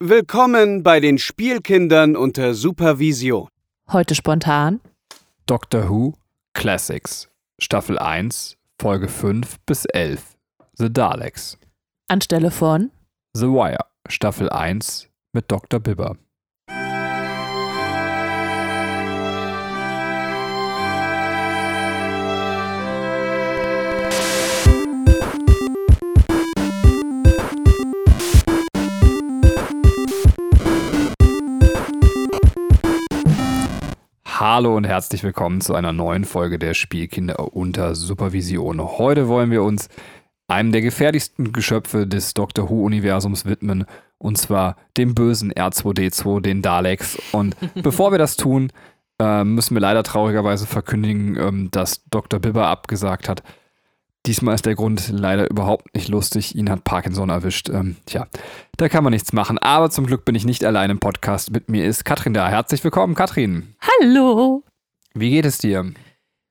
Willkommen bei den Spielkindern unter Supervision. Heute spontan. Doctor Who Classics, Staffel 1, Folge 5 bis 11. The Daleks. Anstelle von The Wire, Staffel 1 mit Dr. Bibber. Hallo und herzlich willkommen zu einer neuen Folge der Spielkinder unter Supervision. Heute wollen wir uns einem der gefährlichsten Geschöpfe des Doctor Who-Universums widmen, und zwar dem bösen R2D2, den Daleks. Und bevor wir das tun, äh, müssen wir leider traurigerweise verkündigen, ähm, dass Dr. Bibber abgesagt hat. Diesmal ist der Grund leider überhaupt nicht lustig. Ihn hat Parkinson erwischt. Ähm, tja, da kann man nichts machen. Aber zum Glück bin ich nicht allein im Podcast. Mit mir ist Katrin da. Herzlich willkommen, Katrin. Hallo. Wie geht es dir?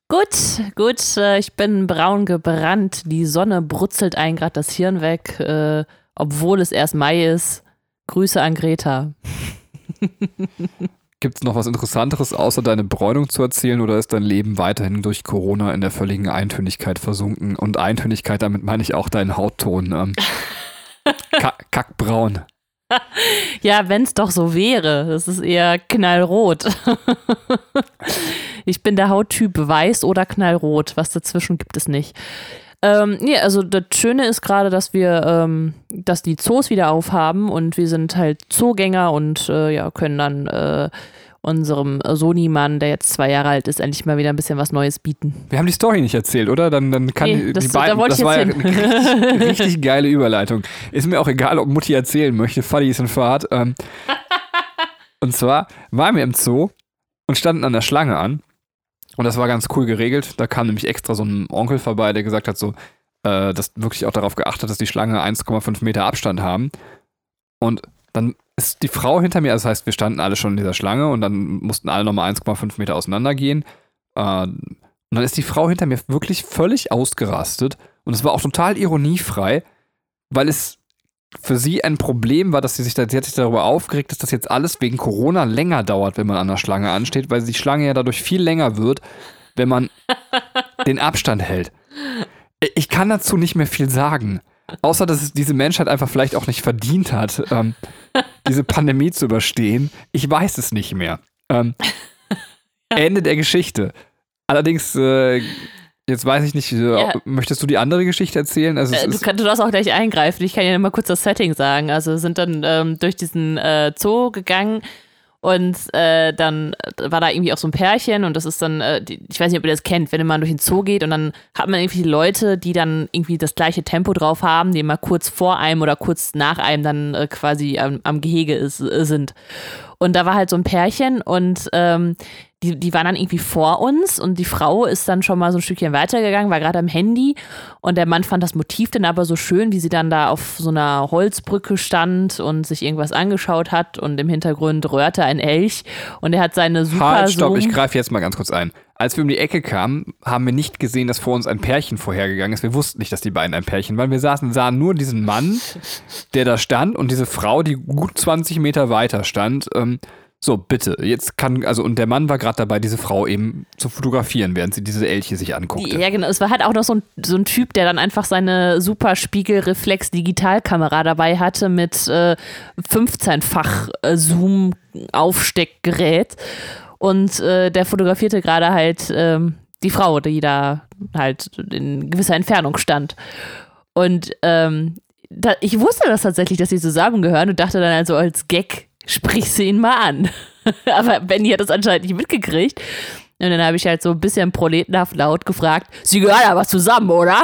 Gut, gut. Äh, ich bin braun gebrannt. Die Sonne brutzelt ein gerade das Hirn weg, äh, obwohl es erst Mai ist. Grüße an Greta. Gibt es noch was Interessanteres, außer deine Bräunung zu erzählen, oder ist dein Leben weiterhin durch Corona in der völligen Eintönigkeit versunken? Und Eintönigkeit, damit meine ich auch deinen Hautton. Ähm, kackbraun. Ja, wenn es doch so wäre. Das ist eher knallrot. ich bin der Hauttyp weiß oder knallrot. Was dazwischen gibt es nicht. Ähm, nee, also das Schöne ist gerade, dass wir, ähm, dass die Zoos wieder aufhaben und wir sind halt Zoogänger und äh, ja, können dann äh, unserem Sony-Mann, der jetzt zwei Jahre alt ist, endlich mal wieder ein bisschen was Neues bieten. Wir haben die Story nicht erzählt, oder? Dann, dann kann Nee, das- die beiden. da das war ja eine richtig, richtig geile Überleitung. Ist mir auch egal, ob Mutti erzählen möchte. Fadi ist in Fahrt. Ähm, und zwar waren wir im Zoo und standen an der Schlange an. Und das war ganz cool geregelt. Da kam nämlich extra so ein Onkel vorbei, der gesagt hat, so, äh, dass wirklich auch darauf geachtet, dass die Schlange 1,5 Meter Abstand haben. Und dann ist die Frau hinter mir, also das heißt, wir standen alle schon in dieser Schlange und dann mussten alle nochmal 1,5 Meter auseinandergehen. Äh, und dann ist die Frau hinter mir wirklich völlig ausgerastet. Und es war auch total ironiefrei, weil es für sie ein Problem war, dass sie sich, da, sie hat sich darüber aufgeregt, dass das jetzt alles wegen Corona länger dauert, wenn man an der Schlange ansteht, weil die Schlange ja dadurch viel länger wird, wenn man den Abstand hält. Ich kann dazu nicht mehr viel sagen. Außer, dass es diese Menschheit einfach vielleicht auch nicht verdient hat, ähm, diese Pandemie zu überstehen. Ich weiß es nicht mehr. Ähm, Ende der Geschichte. Allerdings, äh, jetzt weiß ich nicht, äh, Ja. möchtest du die andere Geschichte erzählen? Also, Äh, du, kannst, du darfst auch gleich eingreifen. Ich kann dir mal kurz das Setting sagen. Also wir sind dann ähm, durch diesen äh, Zoo gegangen und äh, dann war da irgendwie auch so ein Pärchen und das ist dann, äh, die, ich weiß nicht, ob ihr das kennt, wenn man durch den Zoo geht und dann hat man irgendwie Leute, die dann irgendwie das gleiche Tempo drauf haben, die mal kurz vor einem oder kurz nach einem dann äh, quasi am, am Gehege ist, äh, sind. Und da war halt so ein Pärchen und ähm, die, die waren dann irgendwie vor uns und die Frau ist dann schon mal so ein Stückchen weitergegangen, war gerade am Handy und der Mann fand das Motiv dann aber so schön, wie sie dann da auf so einer Holzbrücke stand und sich irgendwas angeschaut hat und im Hintergrund röhrte ein Elch und er hat seine super halt, stopp, Zoom- ich greife jetzt mal ganz kurz ein. Als wir um die Ecke kamen, haben wir nicht gesehen, dass vor uns ein Pärchen vorhergegangen ist. Wir wussten nicht, dass die beiden ein Pärchen waren. Wir saßen, sahen nur diesen Mann, der da stand und diese Frau, die gut 20 Meter weiter stand. Ähm, so, bitte, jetzt kann, also, und der Mann war gerade dabei, diese Frau eben zu fotografieren, während sie diese Elche sich anguckte. Ja, genau. Es war halt auch noch so ein, so ein Typ, der dann einfach seine super Spiegelreflex-Digitalkamera dabei hatte mit äh, 15-fach äh, Zoom-Aufsteckgerät. Und äh, der fotografierte gerade halt ähm, die Frau, die da halt in gewisser Entfernung stand. Und ähm, da, ich wusste das tatsächlich, dass sie zusammengehören und dachte dann also als Gag, sprich sie ihn mal an. Aber Benny hat das anscheinend nicht mitgekriegt. Und dann habe ich halt so ein bisschen proletenhaft laut gefragt, sie gehören aber zusammen, oder?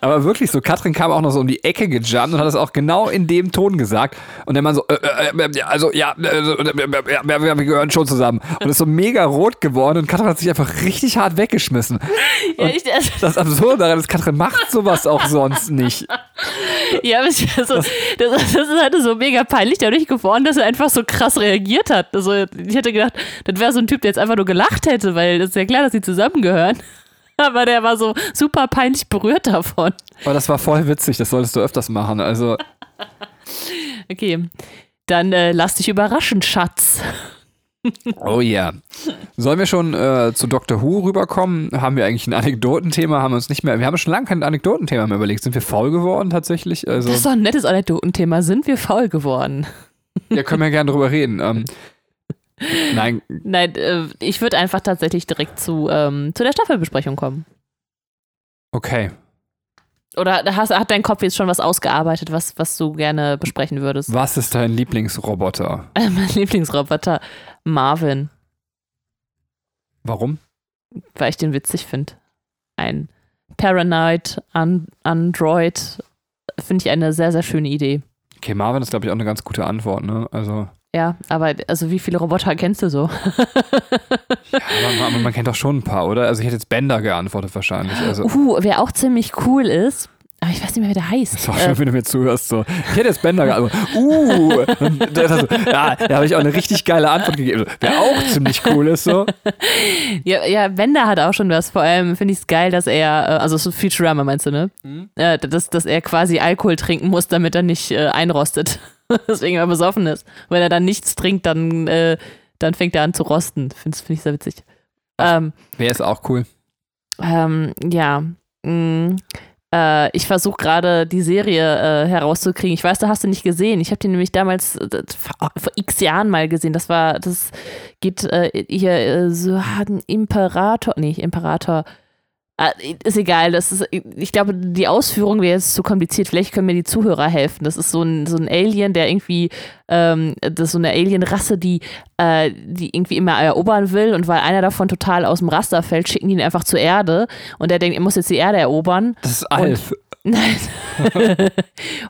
Aber wirklich so, Katrin kam auch noch so um die Ecke gejumpt und hat es auch genau in dem Ton gesagt. Und der Mann so, äh, äh, äh, also ja, äh, äh, äh, wir, wir gehören schon zusammen. Und ist so mega rot geworden und Katrin hat sich einfach richtig hart weggeschmissen. Ja, ich, also, Das Absurde daran ist, Katrin macht sowas auch sonst nicht. ja, aber also, das, das ist halt so mega peinlich dadurch geworden, dass er einfach so krass reagiert hat. Also ich hätte gedacht, das wäre so ein Typ, der jetzt einfach nur gelacht hätte, weil das ist ja klar, dass sie zusammengehören. Aber der war so super peinlich berührt davon. Aber das war voll witzig, das solltest du öfters machen. Also, Okay. Dann äh, lass dich überraschen, Schatz. Oh ja. Sollen wir schon äh, zu Doctor Who rüberkommen? Haben wir eigentlich ein Anekdotenthema? Haben wir uns nicht mehr. Wir haben schon lange kein Anekdotenthema mehr überlegt. Sind wir faul geworden tatsächlich? Also, Das ist doch ein nettes Anekdotenthema. Sind wir faul geworden? ja, können wir gerne drüber reden. Ähm, nein, Nein, äh, ich würde einfach tatsächlich direkt zu, ähm, zu der Staffelbesprechung kommen. okay. Oder hast, hat dein Kopf jetzt schon was ausgearbeitet, was, was du gerne besprechen würdest? Was ist dein Lieblingsroboter? Mein Lieblingsroboter, Marvin, Warum? weil ich den witzig finde. Ein Paranoid An Android finde ich eine sehr, sehr schöne Idee. Okay, Marvin ist, glaube ich, auch eine ganz gute Antwort, ne? Also, Ja, aber also wie viele Roboter kennst du so? aber man, man kennt doch schon ein paar, oder? Also, ich hätte jetzt Bender geantwortet wahrscheinlich. Also, Uh, wer auch ziemlich cool ist, aber ich weiß nicht mehr, wie der heißt. ist auch schön, wenn du mir zuhörst. So. Ich hätte jetzt Bender geantwortet. Uh! Also, ja, da habe ich auch eine richtig geile Antwort gegeben. Wer auch ziemlich cool ist, so. Ja, ja, Bender hat auch schon was. Vor allem finde ich es geil, dass er, äh, also so Futurama meinst du, ne? Äh, dass, dass er quasi Alkohol trinken muss, damit er nicht äh, einrostet. Deswegen er besoffen ist. Wenn er dann nichts trinkt, dann, äh, dann fängt er an zu rosten. Finde find ich sehr witzig. Ähm, Wer ist auch cool? ähm, ja. Mm, äh, ich versuche gerade die Serie äh, herauszukriegen. Ich weiß, da hast du nicht gesehen. Ich habe die nämlich damals äh, vor, x Jahren mal gesehen. Das war, das geht äh, hier äh, so ein Imperator, nee, Imperator. Äh, ist egal, das ist, ich glaube, die Ausführung wäre jetzt zu kompliziert. Vielleicht können mir die Zuhörer helfen. Das ist so ein, so ein Alien, der irgendwie, ähm, das ist so eine Alien-Rasse, die, äh, die irgendwie immer erobern will. Und weil einer davon total aus dem Raster fällt, schicken die ihn einfach zur Erde. Und der denkt, er muss jetzt die Erde erobern. Das ist Alf. Nein.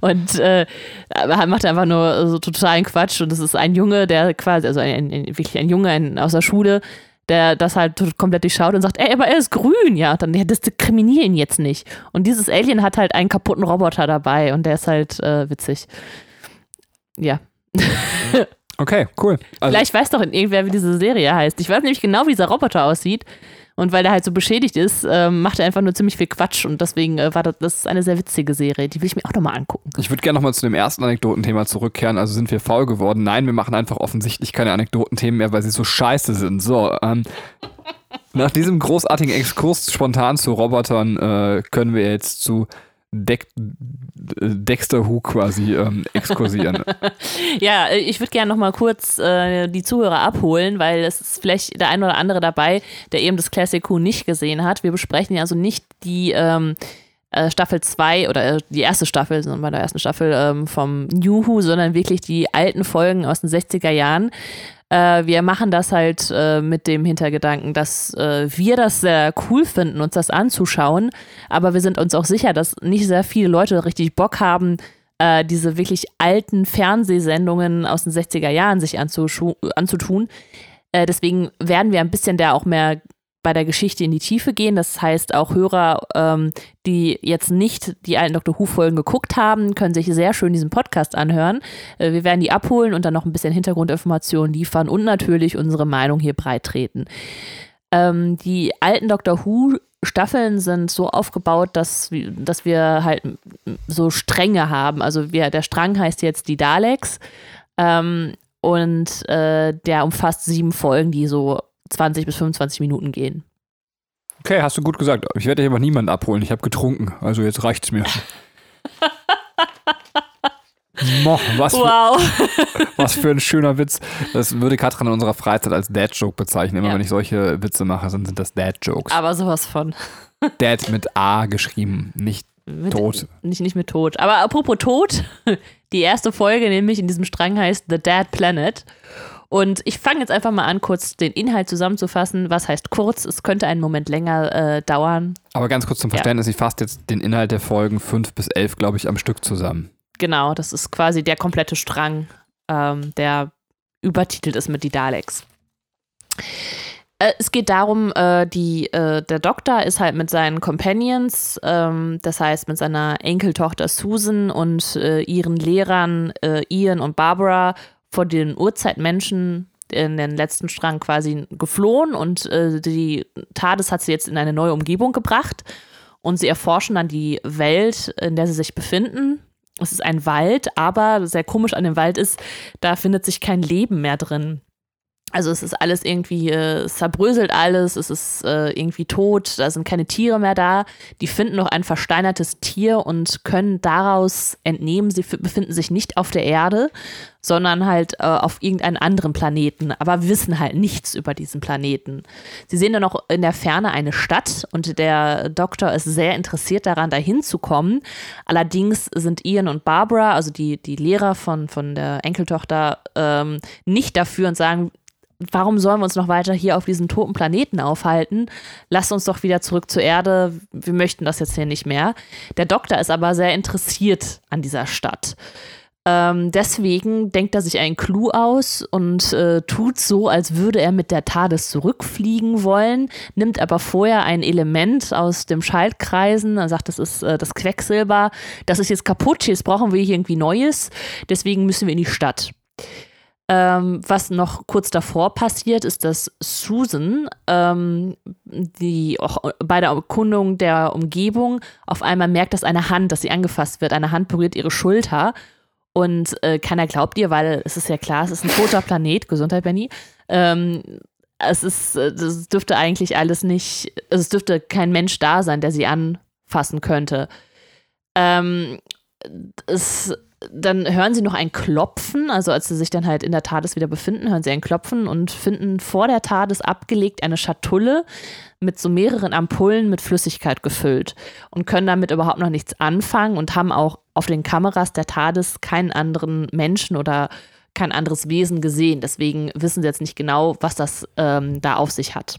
und äh, er macht einfach nur so totalen Quatsch. Und das ist ein Junge, der quasi, also ein, ein, wirklich ein Junge ein, aus der Schule, der das halt komplett durchschaut und sagt, ey, aber er ist grün. Ja, dann ja, diskriminier ihn jetzt nicht. Und dieses Alien hat halt einen kaputten Roboter dabei und der ist halt äh, witzig. Ja. Okay, cool. Also, Vielleicht weiß doch irgendwer, wie diese Serie heißt. Ich weiß nämlich genau, wie dieser Roboter aussieht. Und weil der halt so beschädigt ist, ähm, macht er einfach nur ziemlich viel Quatsch. Und deswegen äh, war das, das eine sehr witzige Serie. Die will ich mir auch nochmal angucken. Ich würde gerne nochmal zu dem ersten Anekdotenthema zurückkehren. Also sind wir faul geworden? Nein, wir machen einfach offensichtlich keine Anekdotenthemen mehr, weil sie so scheiße sind. So, ähm, nach diesem großartigen Exkurs spontan zu Robotern äh, können wir jetzt zu Deck Dexter Who quasi ähm, exkursieren. Ja, ich würde gerne nochmal kurz äh, die Zuhörer abholen, weil es ist vielleicht der ein oder andere dabei, der eben das Classic Who nicht gesehen hat. Wir besprechen ja also nicht die ähm, äh, Staffel 2 oder äh, die erste Staffel, sondern bei der ersten Staffel ähm, vom New Who, sondern wirklich die alten Folgen aus den 60er Jahren. Äh, wir machen das halt äh, mit dem Hintergedanken, dass äh, wir das sehr cool finden, uns das anzuschauen, aber wir sind uns auch sicher, dass nicht sehr viele Leute richtig Bock haben, äh, diese wirklich alten Fernsehsendungen aus den 60er Jahren sich anzutun. Äh, deswegen werden wir ein bisschen da auch mehr bei der Geschichte in die Tiefe gehen. Das heißt, auch Hörer, ähm, die jetzt nicht die alten Dr. Who-Folgen geguckt haben, können sich sehr schön diesen Podcast anhören. Äh, wir werden die abholen und dann noch ein bisschen Hintergrundinformationen liefern und natürlich unsere Meinung hier breit treten. Ähm, die alten Doctor Who Staffeln sind so aufgebaut, dass, wir- dass wir halt so Stränge haben. Also wir, der Strang heißt jetzt die Daleks ähm, und äh, der umfasst sieben Folgen, die so 20 bis 25 Minuten gehen. Okay, hast du gut gesagt. Ich werde hier aber niemanden abholen. Ich habe getrunken. Also jetzt reicht's mir. Mo, was, für, Wow. was für ein schöner Witz. Das würde Katrin in unserer Freizeit als Dad-Joke bezeichnen. Immer Ja. wenn ich solche Witze mache, dann sind das Dad-Jokes. Aber sowas von. Dad mit A geschrieben, nicht Mit, tot. Nicht, nicht mit Tod. Aber apropos Tod, die erste Folge nämlich in diesem Strang heißt The Dead Planet. Und ich fange jetzt einfach mal an, kurz den Inhalt zusammenzufassen. Was heißt kurz? Es könnte einen Moment länger äh, dauern. Aber ganz kurz zum Ja. Verständnis, ich fasse jetzt den Inhalt der Folgen 5 bis 11, glaube ich, am Stück zusammen. Genau, das ist quasi der komplette Strang, ähm, der übertitelt ist mit die Daleks. Äh, es geht darum, äh, die, äh, der Doktor ist halt mit seinen Companions, ähm, das heißt mit seiner Enkeltochter Susan und äh, ihren Lehrern äh, Ian und Barbara vor den Urzeitmenschen in den letzten Strang quasi geflohen und äh, die TARDIS hat sie jetzt in eine neue Umgebung gebracht und sie erforschen dann die Welt, in der sie sich befinden es ist ein Wald, aber sehr komisch an dem Wald ist, da findet sich kein Leben mehr drin. Also es ist alles irgendwie, äh, es zerbröselt alles, es ist äh, irgendwie tot, da sind keine Tiere mehr da. Die finden noch ein versteinertes Tier und können daraus entnehmen, sie befinden sich nicht auf der Erde, sondern halt äh, auf irgendeinem anderen Planeten, aber wissen halt nichts über diesen Planeten. Sie sehen dann noch in der Ferne eine Stadt und der Doktor ist sehr interessiert daran, dahin zu kommen. Allerdings sind Ian und Barbara, also die, die Lehrer von, von der Enkeltochter, ähm, nicht dafür und sagen, warum sollen wir uns noch weiter hier auf diesem toten Planeten aufhalten? Lasst uns doch wieder zurück zur Erde. Wir möchten das jetzt hier nicht mehr. Der Doktor ist aber sehr interessiert an dieser Stadt. Ähm, deswegen denkt er sich einen Clou aus und äh, tut so, als würde er mit der TARDIS zurückfliegen wollen, nimmt aber vorher ein Element aus dem Schaltkreisen, er sagt, das ist äh, das Quecksilber, das ist jetzt kaputt, jetzt brauchen wir hier irgendwie Neues, deswegen müssen wir in die Stadt. Ähm, was noch kurz davor passiert, ist, dass Susan, ähm, die auch bei der Erkundung der Umgebung auf einmal merkt, dass eine Hand, dass sie angefasst wird, eine Hand berührt ihre Schulter. Und äh, keiner glaubt ihr, weil es ist ja klar, es ist ein toter Planet. Gesundheit, Benny. Ähm, es ist, es dürfte eigentlich alles nicht, also es dürfte kein Mensch da sein, der sie anfassen könnte. Ähm, es dann hören sie noch ein Klopfen, also als sie sich dann halt in der TARDIS wieder befinden, hören sie ein Klopfen und finden vor der TARDIS abgelegt eine Schatulle mit so mehreren Ampullen mit Flüssigkeit gefüllt und können damit überhaupt noch nichts anfangen und haben auch auf den Kameras der TARDIS keinen anderen Menschen oder kein anderes Wesen gesehen. Deswegen wissen sie jetzt nicht genau, was das ähm, da auf sich hat.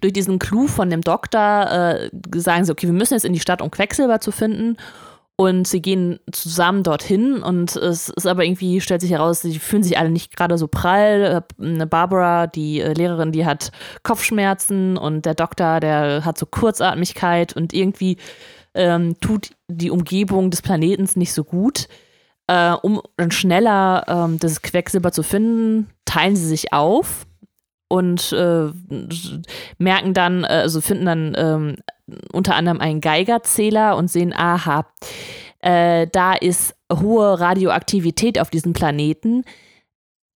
Durch diesen Clou von dem Doktor äh, sagen sie, okay, wir müssen jetzt in die Stadt, um Quecksilber zu finden. Und sie gehen zusammen dorthin und es ist aber irgendwie, stellt sich heraus, sie fühlen sich alle nicht gerade so prall. Eine Barbara, die äh, Lehrerin, die hat Kopfschmerzen und der Doktor, der hat so Kurzatmigkeit und irgendwie ähm, tut die Umgebung des Planetens nicht so gut. Äh, um dann schneller ähm, das Quecksilber zu finden, teilen sie sich auf und äh, merken dann, äh, also finden dann ähm, unter anderem einen Geigerzähler und sehen, aha, äh, da ist hohe Radioaktivität auf diesem Planeten.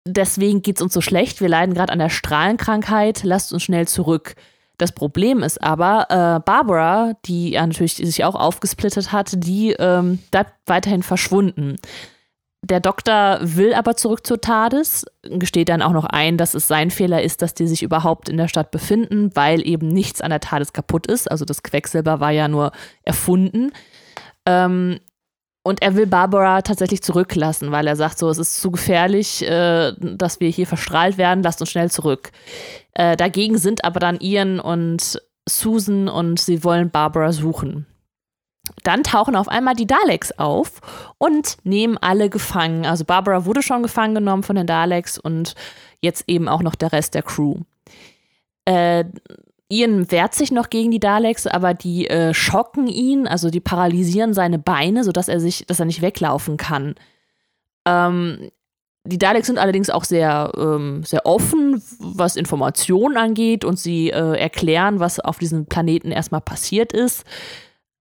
Deswegen geht es uns so schlecht. Wir leiden gerade an der Strahlenkrankheit. Lasst uns schnell zurück. Das Problem ist aber, äh, Barbara, die ja natürlich sich auch aufgesplittet hat, die ähm, bleibt weiterhin verschwunden. Der Doktor will aber zurück zur TARDIS, gesteht dann auch noch ein, dass es sein Fehler ist, dass die sich überhaupt in der Stadt befinden, weil eben nichts an der TARDIS kaputt ist. Also das Quecksilber war ja nur erfunden. Ähm, und er will Barbara tatsächlich zurücklassen, weil er sagt so, es ist zu gefährlich, äh, dass wir hier verstrahlt werden, lasst uns schnell zurück. Äh, dagegen sind aber dann Ian und Susan und sie wollen Barbara suchen. Dann tauchen auf einmal die Daleks auf und nehmen alle gefangen. Also Barbara wurde schon gefangen genommen von den Daleks und jetzt eben auch noch der Rest der Crew. Äh, Ian wehrt sich noch gegen die Daleks, aber die äh, schocken ihn, also die paralysieren seine Beine, sodass er sich, dass er nicht weglaufen kann. Ähm, die Daleks sind allerdings auch sehr, ähm, sehr offen, was Informationen angeht und sie äh, erklären, was auf diesem Planeten erstmal passiert ist.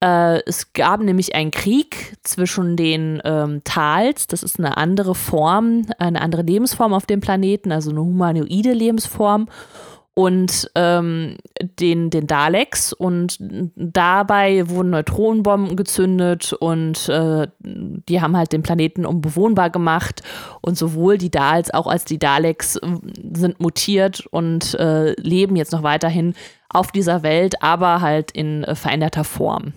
Äh, es gab nämlich einen Krieg zwischen den ähm, Tals, das ist eine andere Form, eine andere Lebensform auf dem Planeten, also eine humanoide Lebensform, und ähm, den, den Daleks. Und dabei wurden Neutronenbomben gezündet und äh, die haben halt den Planeten unbewohnbar gemacht. Und sowohl die Dals auch als die Daleks äh, sind mutiert und äh, leben jetzt noch weiterhin auf dieser Welt, aber halt in äh, veränderter Form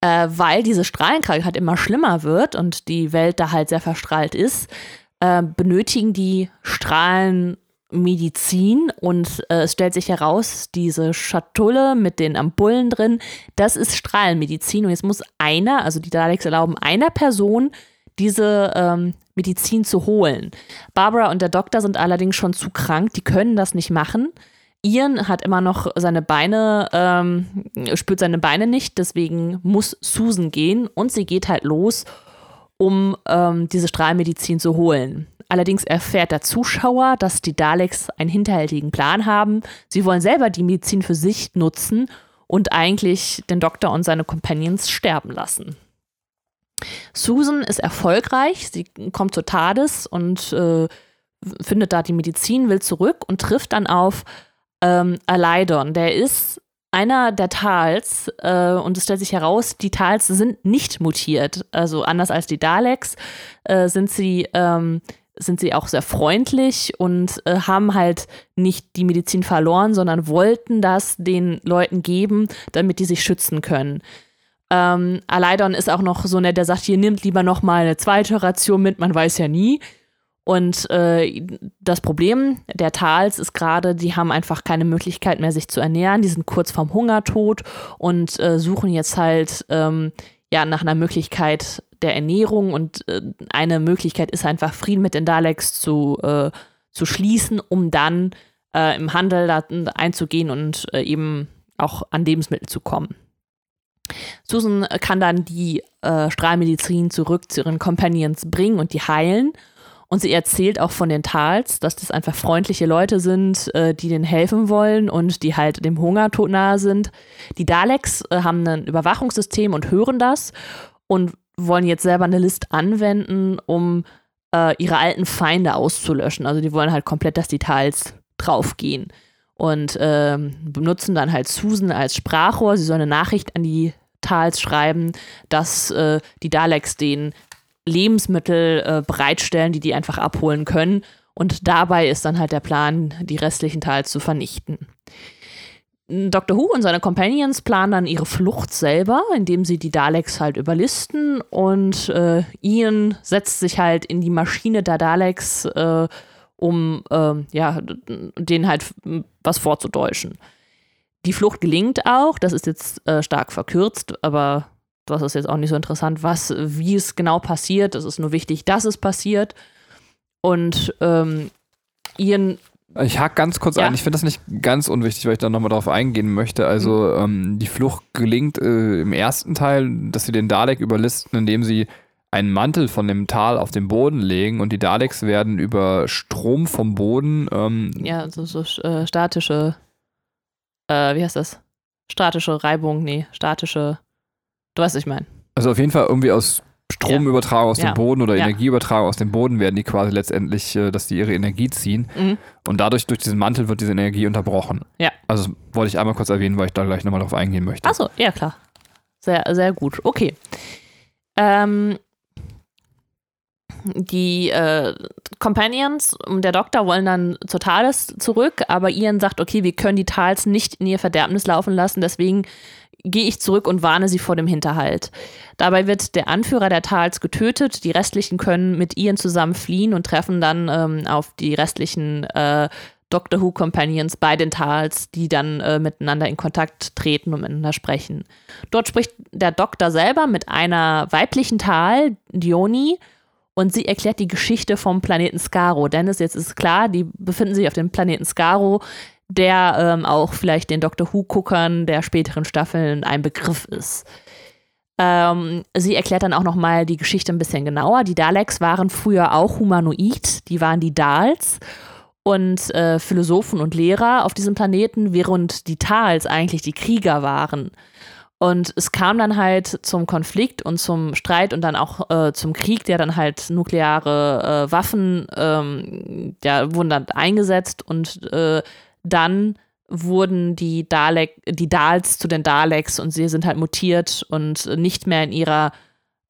äh, weil diese Strahlenkrankheit immer schlimmer wird und die Welt da halt sehr verstrahlt ist, äh, benötigen die Strahlen Medizin und äh, es stellt sich heraus, diese Schatulle mit den Ampullen drin, das ist Strahlenmedizin und jetzt muss einer, also die Daleks erlauben einer Person, diese ähm, Medizin zu holen. Barbara und der Doktor sind allerdings schon zu krank, die können das nicht machen. Ian hat immer noch seine Beine, ähm, spürt seine Beine nicht, deswegen muss Susan gehen und sie geht halt los, um ähm, diese Strahlmedizin zu holen. Allerdings erfährt der Zuschauer, dass die Daleks einen hinterhältigen Plan haben. Sie wollen selber die Medizin für sich nutzen und eigentlich den Doktor und seine Companions sterben lassen. Susan ist erfolgreich, sie kommt zur TARDIS und äh, findet da die Medizin, will zurück und trifft dann auf ähm, Alydon. Der ist einer der Tals äh, und es stellt sich heraus, die Tals sind nicht mutiert. Also anders als die Daleks äh, sind sie ähm, sind sie auch sehr freundlich und äh, haben halt nicht die Medizin verloren, sondern wollten das den Leuten geben, damit die sich schützen können. Ähm, Alaidon ist auch noch so nett, der sagt, hier nimmt lieber noch mal eine zweite Ration mit, man weiß ja nie. Und äh, das Problem der Tals ist gerade, die haben einfach keine Möglichkeit mehr, sich zu ernähren. Die sind kurz vorm Hungertod und äh, suchen jetzt halt ähm, ja nach einer Möglichkeit der Ernährung. Und äh, eine Möglichkeit ist einfach, Frieden mit den Daleks zu, äh, zu schließen, um dann äh, im Handel einzugehen und äh, eben auch an Lebensmittel zu kommen. Susan kann dann die Strahlmedizin zurück zu ihren Companions bringen und die heilen. Und sie erzählt auch von den Tals, dass das einfach freundliche Leute sind, äh, die denen helfen wollen und die halt dem Hungertod nahe sind. Die Daleks äh, haben ein Überwachungssystem und hören das und wollen jetzt selber eine List anwenden, um äh, ihre alten Feinde auszulöschen. Also die wollen halt komplett, dass die Tals draufgehen. Und ähm, benutzen dann halt Susan als Sprachrohr. Sie soll eine Nachricht an die Tals schreiben, dass äh, die Daleks den Lebensmittel äh, bereitstellen, die die einfach abholen können. Und dabei ist dann halt der Plan, die restlichen Teils zu vernichten. Dr. Who und seine Companions planen dann ihre Flucht selber, indem sie die Daleks halt überlisten und äh, Ian setzt sich halt in die Maschine der Daleks, äh, um äh, ja, denen halt was vorzudeutschen. Die Flucht gelingt auch, das ist jetzt äh, stark verkürzt, aber das ist jetzt auch nicht so interessant, was, wie es genau passiert. Es ist nur wichtig, dass es passiert. Und ähm, Ian. Ich hake ganz kurz ja. ein. Ich finde das nicht ganz unwichtig, weil ich da nochmal drauf eingehen möchte. Also, mhm. ähm, die Flucht gelingt äh, im ersten Teil, dass sie den Dalek überlisten, indem sie einen Mantel von dem Tal auf den Boden legen und die Daleks werden über Strom vom Boden. Ähm, ja, so, so äh, statische. Äh, wie heißt das? Statische Reibung, nee, statische Du weißt, was ich meine. Also auf jeden Fall irgendwie aus Stromübertragung aus ja. dem Boden oder ja. Energieübertragung aus dem Boden werden die quasi letztendlich, äh, dass die ihre Energie ziehen. Mhm. Und dadurch, durch diesen Mantel wird diese Energie unterbrochen. Ja. Also wollte ich einmal kurz erwähnen, weil ich da gleich nochmal drauf eingehen möchte. Achso, ja klar. Sehr, sehr gut. Okay. Ähm, die äh, Companions und der Doktor wollen dann zur Thales zurück, aber Ian sagt, okay, wir können die Tals nicht in ihr Verderbnis laufen lassen, deswegen gehe ich zurück und warne sie vor dem Hinterhalt. Dabei wird der Anführer der Tals getötet, die restlichen können mit Ian zusammen fliehen und treffen dann ähm, auf die restlichen äh, Doctor Who Companions bei den Tals, die dann äh, miteinander in Kontakt treten und miteinander sprechen. Dort spricht der Doktor selber mit einer weiblichen Tal, Dioni, und sie erklärt die Geschichte vom Planeten Skaro. Dennis, jetzt ist klar, die befinden sich auf dem Planeten Skaro, der ähm, auch vielleicht den Doctor Who-Guckern der späteren Staffeln ein Begriff ist. Ähm, sie erklärt dann auch nochmal die Geschichte ein bisschen genauer. Die Daleks waren früher auch humanoid, die waren die Dals und äh, Philosophen und Lehrer auf diesem Planeten, während die Tals eigentlich die Krieger waren. Und es kam dann halt zum Konflikt und zum Streit und dann auch äh, zum Krieg, der dann halt nukleare äh, Waffen, ähm, ja, wurden dann eingesetzt und äh, dann wurden die Dalek, die Dals zu den Daleks und sie sind halt mutiert und nicht mehr in ihrer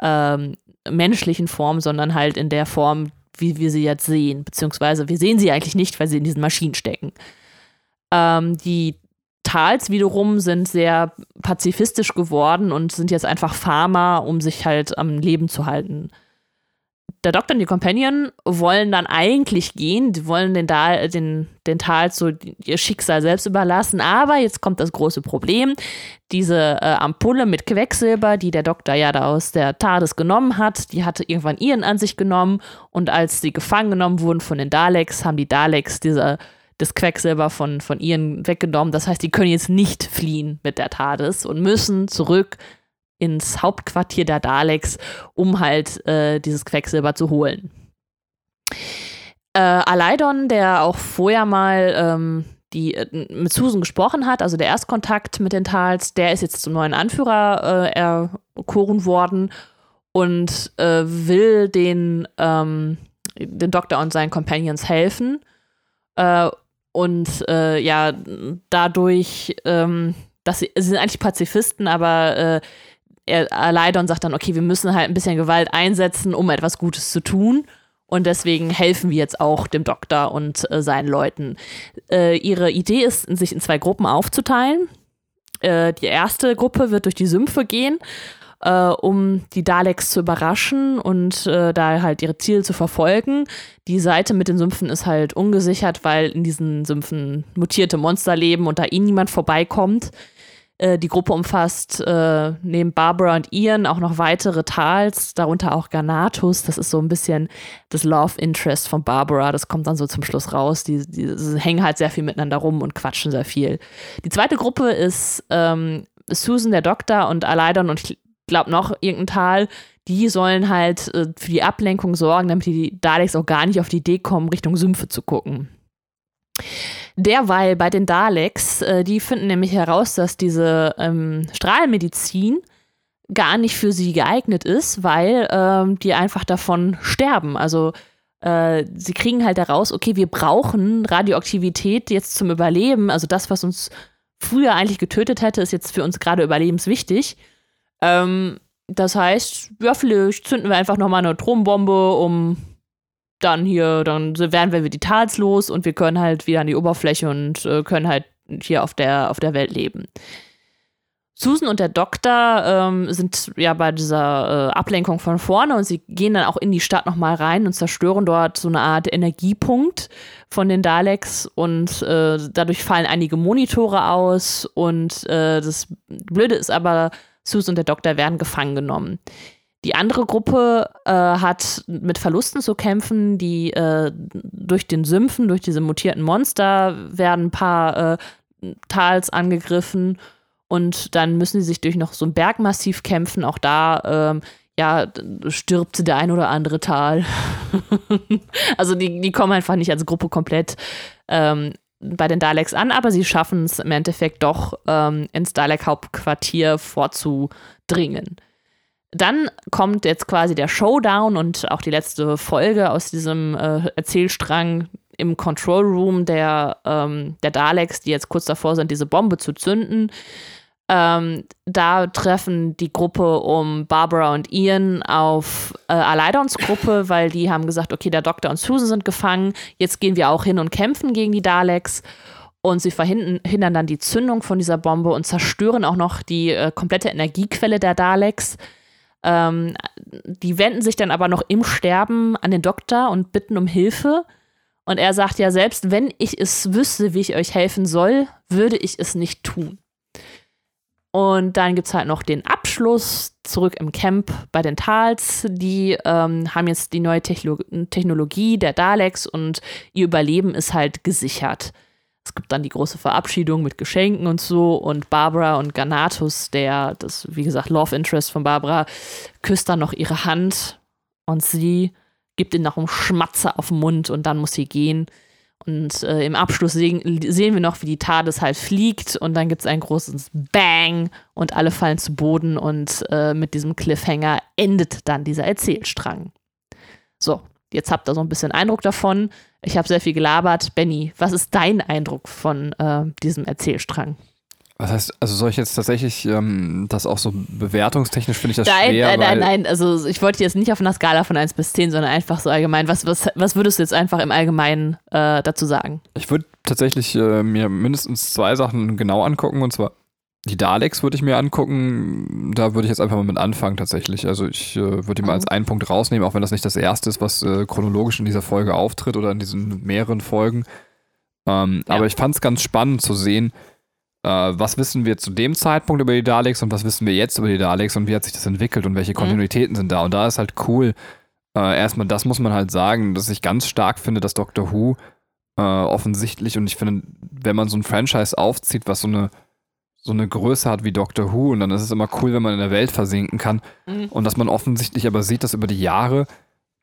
ähm, menschlichen Form, sondern halt in der Form, wie wir sie jetzt sehen. Beziehungsweise wir sehen sie eigentlich nicht, weil sie in diesen Maschinen stecken. Ähm, die Tals wiederum sind sehr pazifistisch geworden und sind jetzt einfach Farmer, um sich halt am Leben zu halten der Doktor und die Companion wollen dann eigentlich gehen, die wollen den, da den, den Tals so ihr Schicksal selbst überlassen, aber jetzt kommt das große Problem. Diese äh, Ampulle mit Quecksilber, die der Doktor ja da aus der TARDIS genommen hat, die hatte irgendwann ihren an sich genommen und als sie gefangen genommen wurden von den Daleks, haben die Daleks diese, das Quecksilber von, von ihren weggenommen. Das heißt, die können jetzt nicht fliehen mit der TARDIS und müssen zurück ins Hauptquartier der Daleks, um halt äh, dieses Quecksilber zu holen. Äh, Alaidon, der auch vorher mal ähm, die, äh, mit Susan gesprochen hat, also der Erstkontakt mit den Tals, der ist jetzt zum neuen Anführer äh, erkoren worden. und äh, will den, ähm, den Doktor und seinen Companions helfen. Äh, und äh, ja, dadurch, ähm, dass sie, sie, sind eigentlich Pazifisten, aber er, Leidon sagt dann, okay, wir müssen halt ein bisschen Gewalt einsetzen, um etwas Gutes zu tun. Und deswegen helfen wir jetzt auch dem Doktor und äh, seinen Leuten. Äh, ihre Idee ist, sich in zwei Gruppen aufzuteilen. Äh, die erste Gruppe wird durch die Sümpfe gehen, äh, um die Daleks zu überraschen und äh, da halt ihre Ziele zu verfolgen. Die Seite mit den Sümpfen ist halt ungesichert, weil in diesen Sümpfen mutierte Monster leben und da ihnen niemand vorbeikommt. Äh, die Gruppe umfasst äh, neben Barbara und Ian auch noch weitere Tals, darunter auch Garnatus. Das ist so ein bisschen das Love Interest von Barbara. Das kommt dann so zum Schluss raus. Die, die, die hängen halt sehr viel miteinander rum und quatschen sehr viel. Die zweite Gruppe ist ähm, Susan, der Doktor und Alaidon und ich glaube noch irgendein Tal. Die sollen halt äh, für die Ablenkung sorgen, damit die Daleks auch gar nicht auf die Idee kommen, Richtung Sümpfe zu gucken. Derweil bei den Daleks, äh, die finden nämlich heraus, dass diese ähm, Strahlmedizin gar nicht für sie geeignet ist, weil ähm, die einfach davon sterben. Also äh, sie kriegen halt heraus, okay, wir brauchen Radioaktivität jetzt zum Überleben. Also das, was uns früher eigentlich getötet hätte, ist jetzt für uns gerade überlebenswichtig. Ähm, das heißt, ja, vielleicht zünden wir einfach nochmal eine Atombombe, um dann hier, dann werden wir die Tals los und wir können halt wieder an die Oberfläche und äh, können halt hier auf der, auf der Welt leben. Susan und der Doktor ähm, sind ja bei dieser äh, Ablenkung von vorne und sie gehen dann auch in die Stadt nochmal rein und zerstören dort so eine Art Energiepunkt von den Daleks und äh, dadurch fallen einige Monitore aus und äh, das Blöde ist aber, Susan und der Doktor werden gefangen genommen. Die andere Gruppe äh, hat mit Verlusten zu kämpfen, die äh, durch den Sümpfen, durch diese mutierten Monster werden ein paar äh, Tals angegriffen und dann müssen sie sich durch noch so ein Bergmassiv kämpfen. Auch da ähm, ja, stirbt der ein oder andere Tal. also die, die kommen einfach nicht als Gruppe komplett ähm, bei den Daleks an, aber sie schaffen es im Endeffekt doch ähm, ins Dalek-Hauptquartier vorzudringen. Dann kommt jetzt quasi der Showdown und auch die letzte Folge aus diesem äh, Erzählstrang im Control Room der, ähm, der Daleks, die jetzt kurz davor sind, diese Bombe zu zünden. Ähm, da treffen die Gruppe um Barbara und Ian auf äh, Alaidons Gruppe, weil die haben gesagt, okay, der Doktor und Susan sind gefangen, jetzt gehen wir auch hin und kämpfen gegen die Daleks. Und sie verhindern dann die Zündung von dieser Bombe und zerstören auch noch die äh, komplette Energiequelle der Daleks. Ähm, die wenden sich dann aber noch im Sterben an den Doktor und bitten um Hilfe. Und er sagt ja, selbst wenn ich es wüsste, wie ich euch helfen soll, würde ich es nicht tun. Und dann gibt es halt noch den Abschluss zurück im Camp bei den Tals. Die ähm, haben jetzt die neue Techno Technologie der Daleks und ihr Überleben ist halt gesichert. Es gibt dann die große Verabschiedung mit Geschenken und so und Barbara und Ganatus, der, das, wie gesagt, Love Interest von Barbara, küsst dann noch ihre Hand und sie gibt ihm noch einen Schmatzer auf den Mund und dann muss sie gehen. Und äh, im Abschluss sehen, sehen, wir noch, wie die TARDIS halt fliegt und dann gibt es ein großes Bang und alle fallen zu Boden und äh, mit diesem Cliffhanger endet dann dieser Erzählstrang. So, jetzt habt ihr so ein bisschen Eindruck davon. Ich habe sehr viel gelabert. Benny, was ist dein Eindruck von äh, diesem Erzählstrang? Was heißt, also soll ich jetzt tatsächlich ähm, das auch so bewertungstechnisch finde ich das nein, schwer? Nein, nein, nein, also ich wollte jetzt nicht auf einer Skala von 1 bis 10, sondern einfach so allgemein. Was, was, was würdest du jetzt einfach im Allgemeinen äh, dazu sagen? Ich würde tatsächlich äh, mir mindestens zwei Sachen genau angucken und zwar die Daleks würde ich mir angucken. Da würde ich jetzt einfach mal mit anfangen tatsächlich. Also ich äh, würde die mal als mhm. einen Punkt rausnehmen, auch wenn das nicht das erste ist, was äh, chronologisch in dieser Folge auftritt oder in diesen mehreren Folgen. Ähm, ja. Aber ich fand es ganz spannend zu sehen, äh, was wissen wir zu dem Zeitpunkt über die Daleks und was wissen wir jetzt über die Daleks und wie hat sich das entwickelt und welche mhm. Kontinuitäten mhm. sind da. Und da ist halt cool. Äh, erstmal, das muss man halt sagen, dass ich ganz stark finde, dass Doctor Who äh, offensichtlich und ich finde, wenn man so ein Franchise aufzieht, was so eine so eine Größe hat wie Doctor Who und dann ist es immer cool, wenn man in der Welt versinken kann mhm. und dass man offensichtlich aber sieht, dass über die Jahre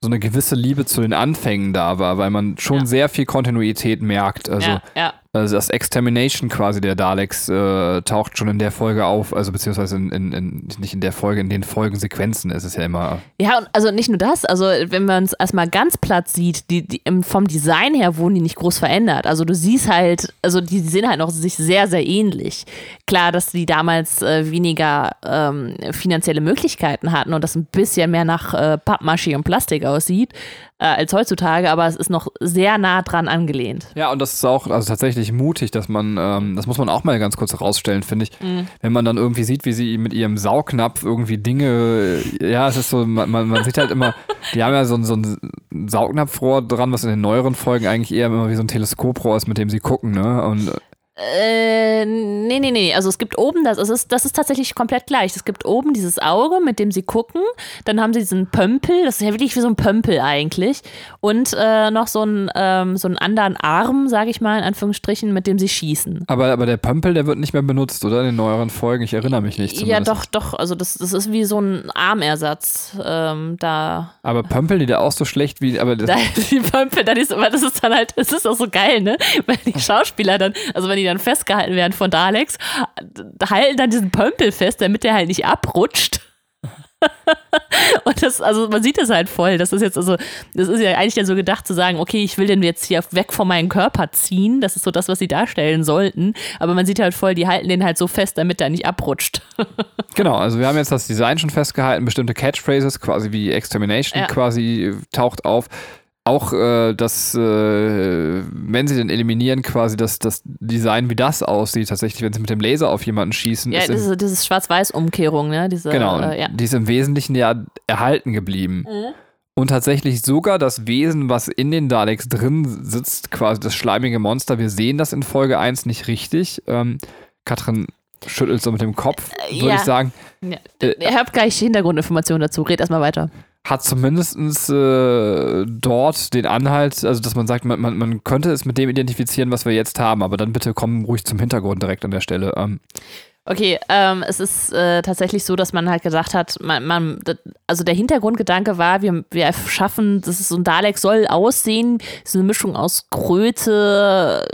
so eine gewisse Liebe zu den Anfängen da war, weil man schon ja. sehr viel Kontinuität merkt. Also ja, ja. Also das Extermination quasi der Daleks äh, taucht schon in der Folge auf, also beziehungsweise in, in, in, nicht in der Folge, in den Folgensequenzen ist es ja immer. Ja, und also nicht nur das, also wenn man es erstmal ganz platt sieht, die, die, vom Design her wurden die nicht groß verändert. Also du siehst halt, also die sehen halt noch sich sehr, sehr ähnlich. Klar, dass die damals äh, weniger ähm, finanzielle Möglichkeiten hatten und das ein bisschen mehr nach äh, Pappmaché und Plastik aussieht, äh, als heutzutage, aber es ist noch sehr nah dran angelehnt. Ja, und das ist auch also tatsächlich mutig, dass man, ähm, das muss man auch mal ganz kurz herausstellen, finde ich, mhm. wenn man dann irgendwie sieht, wie sie mit ihrem Saugnapf irgendwie Dinge, ja, es ist so, man, man, man sieht halt immer, die haben ja so, so ein Saugnapfrohr dran, was in den neueren Folgen eigentlich eher immer wie so ein Teleskoprohr ist, mit dem sie gucken, ne? Und äh, nee, nee, nee. Also es gibt oben, das, ist, das ist tatsächlich komplett gleich. Es gibt oben dieses Auge, mit dem sie gucken. Dann haben sie diesen Pömpel, das ist ja wirklich wie so ein Pömpel eigentlich. Und äh, noch so einen, ähm, so einen anderen Arm, sage ich mal, in Anführungsstrichen, mit dem sie schießen. Aber, aber der Pömpel, der wird nicht mehr benutzt, oder? In den neueren Folgen. Ich erinnere mich nicht. Zumindest. Ja, doch, doch. Also das, das ist wie so ein Armersatz ähm, da. Aber Pömpel, die da auch so schlecht wie. Aber das da, die Pömpel, das ist, das ist dann halt, das ist auch so geil, ne? Weil die Schauspieler dann, also wenn die die dann festgehalten werden von Daleks, halten dann diesen Pömpel fest, damit der halt nicht abrutscht. und das, also man sieht das halt voll. Das ist jetzt, also, das ist ja eigentlich ja so gedacht zu sagen, okay, ich will den jetzt hier weg von meinem Körper ziehen. Das ist so das, was sie darstellen sollten. Aber man sieht halt voll, die halten den halt so fest, damit er nicht abrutscht. genau, also wir haben jetzt das Design schon festgehalten, bestimmte Catchphrases, quasi wie Extermination ja. quasi taucht auf auch äh, das, äh, wenn sie den eliminieren, quasi das, das Design, wie das aussieht, tatsächlich, wenn sie mit dem Laser auf jemanden schießen. Ja, diese, diese Schwarz-Weiß-Umkehrung, ne? Diese, genau, äh, ja. die ist im Wesentlichen ja erhalten geblieben. Mhm. Und tatsächlich sogar das Wesen, was in den Daleks drin sitzt, quasi das schleimige Monster, wir sehen das in Folge 1 nicht richtig. Ähm, Katrin schüttelt so mit dem Kopf, äh, würde ja. ich sagen. Ja. Äh, Ihr habt gleich Hintergrundinformationen dazu, red erstmal weiter hat zumindest äh, dort den Anhalt, also dass man sagt, man, man, man könnte es mit dem identifizieren, was wir jetzt haben, aber dann bitte kommen ruhig zum Hintergrund direkt an der Stelle. Ähm. Okay, ähm, es ist äh, tatsächlich so, dass man halt gesagt hat, man, man, also der Hintergrundgedanke war, wir, wir schaffen, das ist so ein Dalek soll aussehen, so eine Mischung aus Kröte,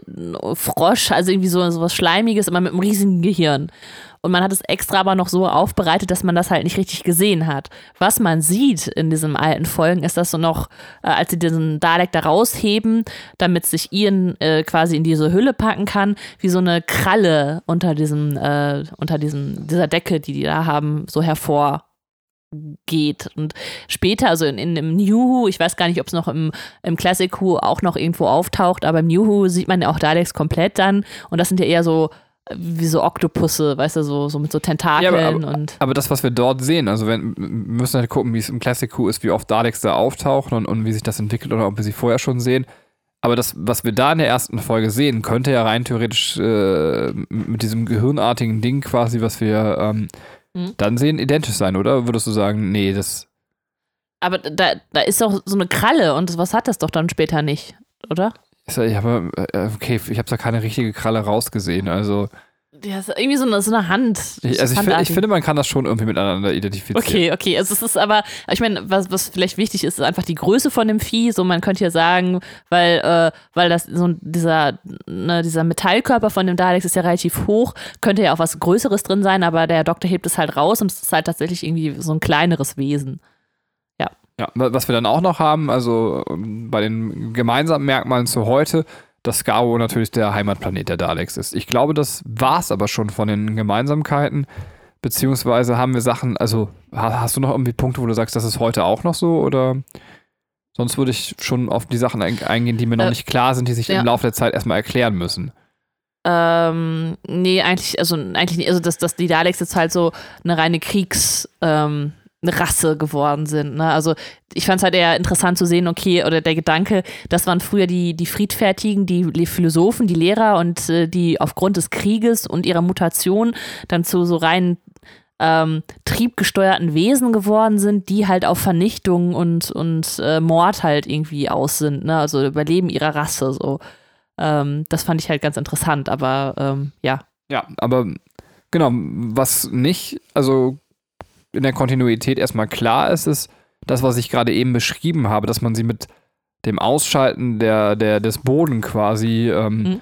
Frosch, also irgendwie so, so was Schleimiges, aber mit einem riesigen Gehirn. Und man hat es extra aber noch so aufbereitet, dass man das halt nicht richtig gesehen hat. Was man sieht in diesen alten Folgen, ist das so noch, äh, als sie diesen Dalek da rausheben, damit sich Ian äh, quasi in diese Hülle packen kann, wie so eine Kralle unter diesem, äh, unter diesem, dieser Decke, die die da haben, so hervor geht. Und später, also in, in im New Who, ich weiß gar nicht, ob es noch im, im Classic Who auch noch irgendwo auftaucht, aber im New Who sieht man ja auch Daleks komplett dann. Und das sind ja eher so wie so Oktopusse, weißt du, so, so mit so Tentakeln ja, aber, und. Aber das, was wir dort sehen, also wenn, wir müssen halt gucken, wie es im Classic Who ist, wie oft Daleks da auftauchen und, und wie sich das entwickelt oder ob wir sie vorher schon sehen. Aber das, was wir da in der ersten Folge sehen, könnte ja rein theoretisch äh, mit diesem gehirnartigen Ding quasi, was wir ähm, mhm. dann sehen, identisch sein, oder? Würdest du sagen, nee, das. Aber da, da ist doch so eine Kralle und was hat das doch dann später nicht, oder? Ich habe, äh, okay, ich habe da keine richtige Kralle rausgesehen, also. Ja, ist irgendwie so eine, so eine Hand. Ich, also ich, find, ich, finde, man kann das schon irgendwie miteinander identifizieren. Okay, okay. Also es ist aber, ich meine, was, was vielleicht wichtig ist, ist einfach die Größe von dem Vieh. So, man könnte ja sagen, weil, äh, weil das so dieser, ne, dieser Metallkörper von dem Daleks ist ja relativ hoch, könnte ja auch was Größeres drin sein, aber der Doktor hebt es halt raus und es ist halt tatsächlich irgendwie so ein kleineres Wesen. Ja, was wir dann auch noch haben, also ähm, bei den gemeinsamen Merkmalen zu heute, dass Skaro natürlich der Heimatplanet der Daleks ist. Ich glaube, das war es aber schon von den Gemeinsamkeiten. Beziehungsweise haben wir Sachen, also hast du noch irgendwie Punkte, wo du sagst, das ist heute auch noch so? Oder sonst würde ich schon auf die Sachen eingehen, die mir noch äh, nicht klar sind, die sich ja. im Laufe der Zeit erstmal erklären müssen. Ähm, nee, eigentlich, also eigentlich also dass, dass die Daleks jetzt halt so eine reine Kriegs, ähm, eine Rasse geworden sind. Ne? Also ich fand es halt eher interessant zu sehen, okay, oder der Gedanke, das waren früher die, die Friedfertigen, die, Philosophen, die Lehrer und äh, die aufgrund des Krieges und ihrer Mutation dann zu so rein ähm, triebgesteuerten Wesen geworden sind, die halt auf Vernichtung und, und äh, Mord halt irgendwie aus sind, ne? also Überleben ihrer Rasse so. Ähm, das fand ich halt ganz interessant, aber ähm, ja. Ja, aber genau, was nicht, also in der Kontinuität erstmal klar ist, ist das, was ich gerade eben beschrieben habe, dass man sie mit dem Ausschalten der, der, des Boden quasi ähm, mhm.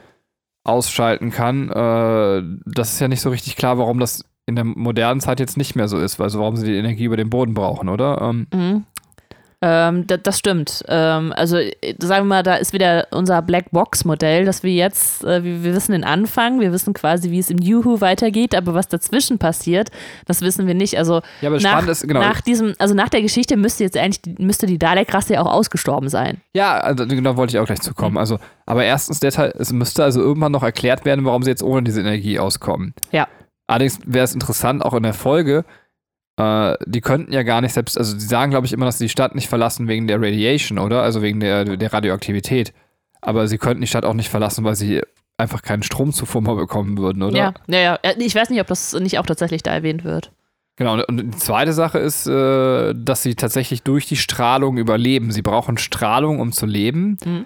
ausschalten kann. Äh, das ist ja nicht so richtig klar, warum das in der modernen Zeit jetzt nicht mehr so ist, also warum sie die Energie über den Boden brauchen, oder? Ähm, Mhm. Ähm, da, das stimmt. Ähm, also äh, sagen wir mal, da ist wieder unser Blackbox-Modell, dass wir jetzt, äh, wir, wir wissen den Anfang, wir wissen quasi, wie es im Juhu weitergeht, aber was dazwischen passiert, das wissen wir nicht. Also ja, aber nach, ist, genau. nach diesem, also nach der Geschichte müsste jetzt eigentlich die- müsste die Dalek-Rasse ja auch ausgestorben sein. Ja, also genau wollte ich auch gleich zu kommen. Also, aber erstens, der Teil, es müsste also irgendwann noch erklärt werden, warum sie jetzt ohne diese Energie auskommen. Ja. Allerdings wäre es interessant, auch in der Folge, die könnten ja gar nicht selbst, also die sagen, glaube ich, immer, dass sie die Stadt nicht verlassen wegen der Radiation, oder? Also wegen der, der Radioaktivität. Aber sie könnten die Stadt auch nicht verlassen, weil sie einfach keinen Stromzufuhr mehr bekommen würden, oder? Ja, ja, ja. Äh, Ich weiß nicht, ob das nicht auch tatsächlich da erwähnt wird. Genau, und- die zweite Sache ist, äh, dass sie tatsächlich durch die Strahlung überleben. Sie brauchen Strahlung, um zu leben. Mhm.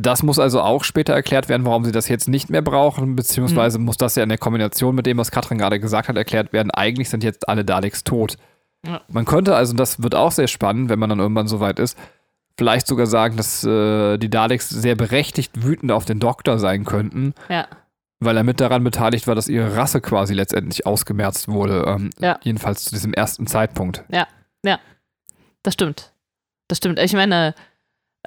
Das muss also auch später erklärt werden, warum sie das jetzt nicht mehr brauchen, beziehungsweise muss das ja in der Kombination mit dem, was Katrin gerade gesagt hat, erklärt werden. Eigentlich sind jetzt alle Daleks tot. Ja. Man könnte also, das wird auch sehr spannend, wenn man dann irgendwann so weit ist, vielleicht sogar sagen, dass äh, die Daleks sehr berechtigt wütend auf den Doktor sein könnten, Ja. weil er mit daran beteiligt war, dass ihre Rasse quasi letztendlich ausgemerzt wurde. Ähm, Ja. Jedenfalls zu diesem ersten Zeitpunkt. Das stimmt. Das stimmt. Ich meine,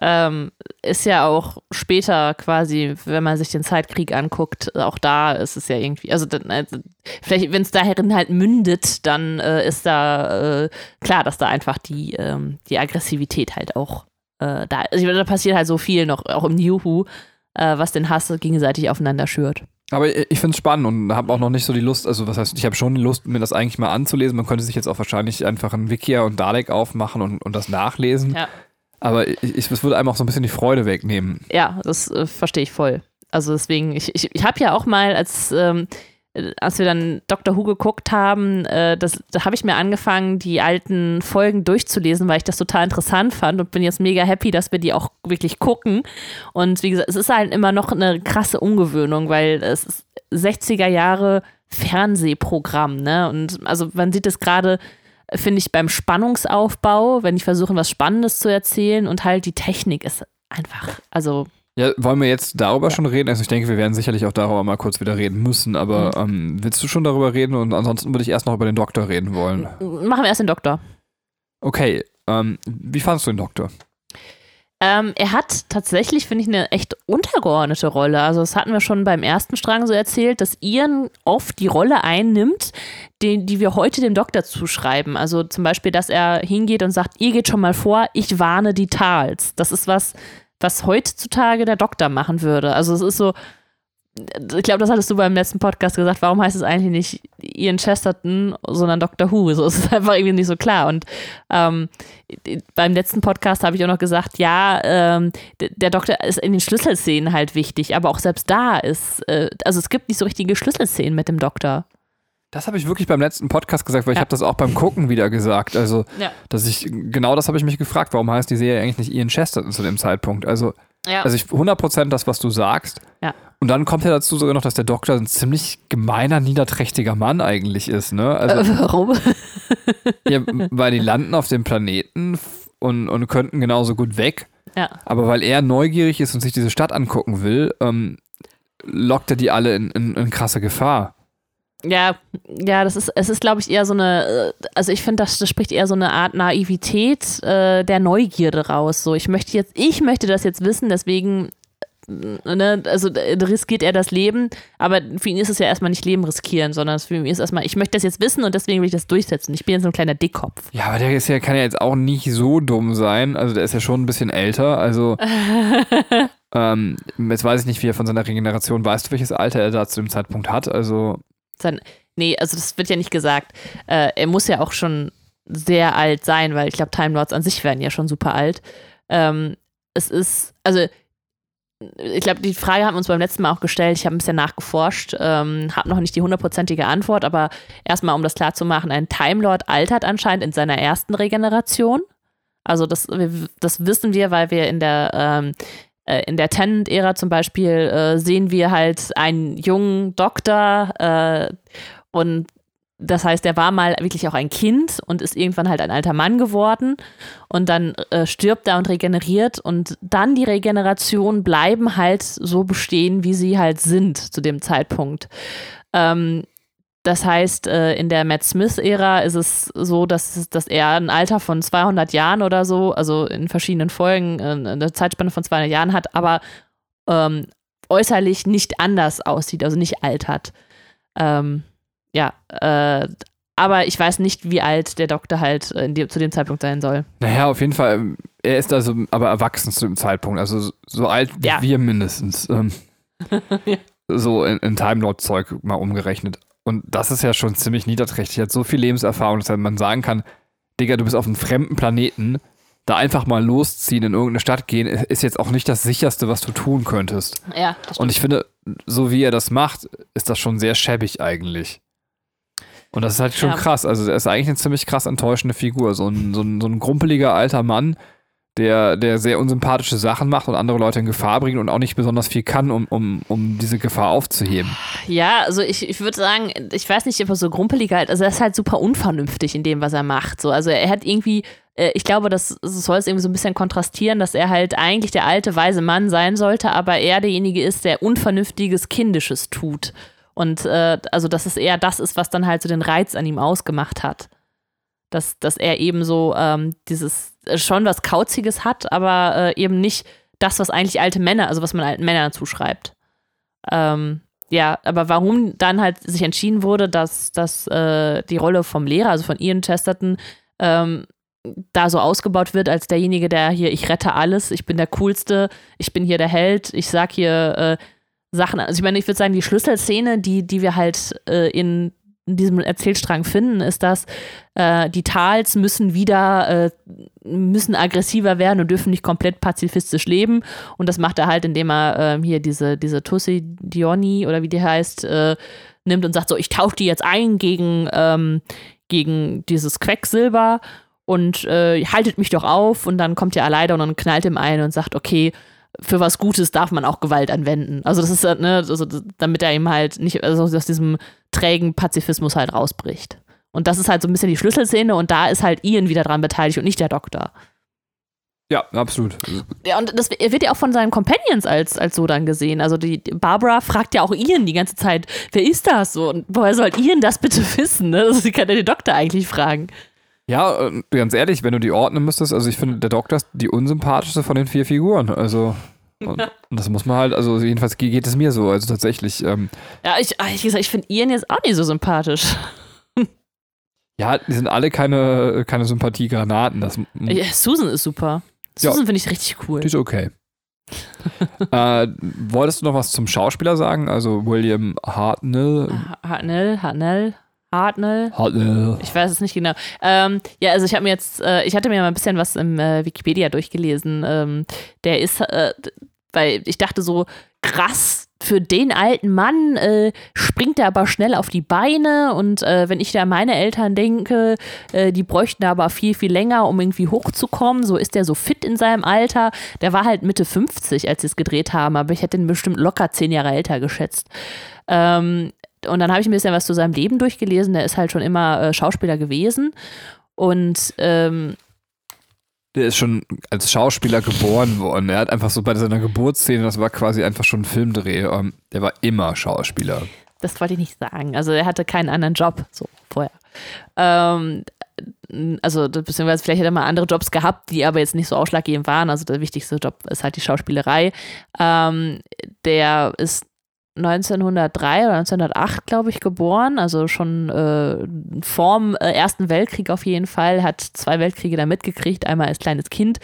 ähm, ist ja auch später quasi, wenn man sich den Zeitkrieg anguckt, auch da ist es ja irgendwie, also, also vielleicht, wenn es darin halt mündet, dann äh, ist da äh, klar, dass da einfach die, ähm, die Aggressivität halt auch äh, da ist. Also, da passiert halt so viel noch, auch im Who, äh, was den Hass gegenseitig aufeinander schürt. Aber ich finde es spannend und habe auch noch nicht so die Lust, also was heißt, ich habe schon die Lust, mir das eigentlich mal anzulesen. Man könnte sich jetzt auch wahrscheinlich einfach ein Wikia und Dalek aufmachen und, und das nachlesen. Ja. Aber ich, ich, es würde einem auch so ein bisschen die Freude wegnehmen. Ja, das äh, verstehe ich voll. Also deswegen, ich, ich, ich habe ja auch mal, als, ähm, äh, als wir dann Dr. Who geguckt haben, äh, das, da habe ich mir angefangen, die alten Folgen durchzulesen, weil ich das total interessant fand und bin jetzt mega happy, dass wir die auch wirklich gucken. Und wie gesagt, es ist halt immer noch eine krasse Ungewöhnung, weil es ist 60er Jahre Fernsehprogramm, ne? Und also man sieht es gerade finde ich beim Spannungsaufbau, wenn die versuchen, was Spannendes zu erzählen und halt die Technik ist einfach, also Ja, wollen wir jetzt darüber schon reden? Also ich denke, wir werden sicherlich auch darüber mal kurz wieder reden müssen, aber Mhm. ähm, willst du schon darüber reden? Und ansonsten würde ich erst noch über den Doktor reden wollen. machen wir erst den Doktor. Okay, ähm, wie fandest du den Doktor? Ähm, er hat tatsächlich, finde ich, eine echt untergeordnete Rolle. Also, das hatten wir schon beim ersten Strang so erzählt, dass Ian oft die Rolle einnimmt, die, die wir heute dem Doktor zuschreiben. Also zum Beispiel, dass er hingeht und sagt, ihr geht schon mal vor, ich warne die Tals. Das ist was, was heutzutage der Doktor machen würde. Also es ist so, ich glaube, das hattest du beim letzten Podcast gesagt, warum heißt es eigentlich nicht Ian Chesterton, sondern Dr. Who? So, es ist einfach irgendwie nicht so klar. Und ähm, beim letzten Podcast habe ich auch noch gesagt, ja, ähm, der Doktor ist in den Schlüsselszenen halt wichtig, aber auch selbst da ist, äh, also es gibt nicht so richtige Schlüsselszenen mit dem Doktor. Das habe ich wirklich beim letzten Podcast gesagt, weil ich Ja. habe das auch beim Gucken wieder gesagt. Also, Ja. dass ich, genau das habe ich mich gefragt, warum heißt die Serie eigentlich nicht Ian Chesterton zu dem Zeitpunkt? Also, Ja. also ich 100% das, was du sagst. Ja. Und dann kommt ja dazu sogar noch, dass der Doktor ein ziemlich gemeiner, niederträchtiger Mann eigentlich ist, ne? Also, äh, warum? ja, weil die landen auf dem Planeten und, und könnten genauso gut weg. Ja. Aber weil er neugierig ist und sich diese Stadt angucken will, ähm, lockt er die alle in, in, in krasse Gefahr. Ja, ja, das ist, es ist, glaube ich, eher so eine, äh, also ich finde, das, das spricht eher so eine Art Naivität äh, der Neugierde raus. So, ich möchte jetzt, ich möchte das jetzt wissen, deswegen, äh, ne, also äh, riskiert er das Leben, aber für ihn ist es ja erstmal nicht Leben riskieren, sondern für ihn ist erstmal, ich möchte das jetzt wissen und deswegen will ich das durchsetzen. Ich bin jetzt so ein kleiner Dickkopf. Ja, aber der ist ja, kann ja jetzt auch nicht so dumm sein. Also der ist ja schon ein bisschen älter. Also ähm, jetzt weiß ich nicht, wie er von seiner Regeneration weißt du, welches Alter er da zu dem Zeitpunkt hat. Also Sein, nee, also das wird ja nicht gesagt. Äh, er muss ja auch schon sehr alt sein, weil ich glaube, Time Lords an sich werden ja schon super alt. Ähm, es ist, also ich glaube, die Frage haben wir uns beim letzten Mal auch gestellt. Ich habe ein bisschen nachgeforscht, ähm, habe noch nicht die hundertprozentige Antwort, aber erstmal, um das klar zu machen, ein Time Lord altert anscheinend in seiner ersten Regeneration. Also das, das wissen wir, weil wir in der ähm, äh, in der Tenant-Ära zum Beispiel äh, sehen wir halt einen jungen Doktor äh, und das heißt, er war mal wirklich auch ein Kind und ist irgendwann halt ein alter Mann geworden und dann äh, stirbt er und regeneriert und dann die Regeneration bleiben halt so bestehen, wie sie halt sind zu dem Zeitpunkt. Ähm, das heißt, äh, in der Matt Smith-Ära ist es so, dass, dass er ein Alter von 200 Jahren oder so, also in verschiedenen Folgen äh, eine Zeitspanne von 200 Jahren hat, aber ähm, äußerlich nicht anders aussieht, also nicht altert. Ähm, ja, äh, aber ich weiß nicht, wie alt der Doktor halt äh, die, zu dem Zeitpunkt sein soll. Naja, auf jeden Fall. Ähm, er ist also aber erwachsen zu dem Zeitpunkt, also so alt wie ja. wir mindestens. Ähm, ja. So in, in Time Lord-Zeug mal umgerechnet. Und das ist ja schon ziemlich niederträchtig. Er hat so viel Lebenserfahrung, dass man sagen kann, Digga, du bist auf einem fremden Planeten. Da einfach mal losziehen, in irgendeine Stadt gehen, ist jetzt auch nicht das sicherste, was du tun könntest. Ja. Und ich finde, so wie er das macht, ist das schon sehr schäbig eigentlich. Und das ist halt schon ja. krass. Also, er ist eigentlich eine ziemlich krass enttäuschende Figur. So ein, so ein, so ein grumpeliger alter Mann, der, der sehr unsympathische Sachen macht und andere Leute in Gefahr bringt und auch nicht besonders viel kann, um, um, um diese Gefahr aufzuheben. Ja, also ich, ich würde sagen, ich weiß nicht, ob er so grumpeliger halt, also er ist halt super unvernünftig in dem, was er macht. So, also er hat irgendwie, äh, ich glaube, das, das soll es irgendwie so ein bisschen kontrastieren, dass er halt eigentlich der alte, weise Mann sein sollte, aber er derjenige ist, der Unvernünftiges, Kindisches tut. Und äh, also, dass es eher das ist, was dann halt so den Reiz an ihm ausgemacht hat. Dass, dass er eben so ähm, dieses schon was Kauziges hat, aber äh, eben nicht das, was eigentlich alte Männer, also was man alten Männern zuschreibt. Ähm, ja, aber warum dann halt sich entschieden wurde, dass, dass äh, die Rolle vom Lehrer, also von Ian Chesterton, ähm, da so ausgebaut wird als derjenige, der hier, ich rette alles, ich bin der Coolste, ich bin hier der Held, ich sag hier äh, Sachen. Also ich meine, ich würde sagen, die Schlüsselszene, die, die wir halt äh, in, in, diesem Erzählstrang finden, ist, dass äh, die Tals müssen wieder, äh, müssen aggressiver werden und dürfen nicht komplett pazifistisch leben. Und das macht er halt, indem er ähm, hier diese, diese Tussi Dioni oder wie die heißt, äh, nimmt und sagt so, ich tausche die jetzt ein gegen, ähm, gegen dieses Quecksilber und äh, haltet mich doch auf und dann kommt er leider und dann knallt ihm ein und sagt, okay, für was Gutes darf man auch Gewalt anwenden. Also das ist, ne, also damit er ihm halt nicht, also aus diesem trägen Pazifismus halt rausbricht. Und das ist halt so ein bisschen die Schlüsselszene und da ist halt Ian wieder dran beteiligt und nicht der Doktor. Ja, absolut. Ja, und das wird ja auch von seinen Companions als, als so dann gesehen. Also die Barbara fragt ja auch Ian die ganze Zeit, wer ist das so? Und woher soll Ian das bitte wissen? Ne? Also sie kann ja den Doktor eigentlich fragen. Ja, ganz ehrlich, wenn du die ordnen müsstest, also ich finde, der Doktor ist die unsympathischste von den vier Figuren. Also. Und, das muss man halt, also jedenfalls geht es mir so, also tatsächlich. Ähm, ja, ich, ich, ich finde Ian jetzt auch nicht so sympathisch. Ja, die sind alle keine, keine Sympathiegranaten. Das, ja, Susan ist super. Susan ja, finde ich richtig cool. Die ist okay. äh, wolltest du noch was zum Schauspieler sagen? Also William Hartnell? Hartnell, Hartnell. Hartnell. Hartnell. Ich weiß es nicht genau. Ähm, ja, also ich habe mir jetzt, äh, ich hatte mir mal ein bisschen was im äh, Wikipedia durchgelesen. Ähm, der ist, äh, weil ich dachte so, krass, für den alten Mann äh, springt er aber schnell auf die Beine und äh, wenn ich da an meine Eltern denke, äh, die bräuchten aber viel, viel länger, um irgendwie hochzukommen. So ist der so fit in seinem Alter. Der war halt Mitte 50, als sie es gedreht haben, aber ich hätte ihn bestimmt locker zehn Jahre älter geschätzt. Ähm, und dann habe ich ein bisschen was zu seinem Leben durchgelesen. Der ist halt schon immer äh, Schauspieler gewesen. Und ähm, der ist schon als Schauspieler geboren worden. Er hat einfach so bei seiner Geburtsszene, das war quasi einfach schon ein Filmdreh. Ähm, der war immer Schauspieler. Das wollte ich nicht sagen. Also er hatte keinen anderen Job so vorher. Ähm, also beziehungsweise vielleicht hätte er mal andere Jobs gehabt, die aber jetzt nicht so ausschlaggebend waren. Also der wichtigste Job ist halt die Schauspielerei. Ähm, der ist 1903 oder 1908, glaube ich, geboren, also schon äh, vorm äh, Ersten Weltkrieg auf jeden Fall, hat zwei Weltkriege da mitgekriegt, einmal als kleines Kind.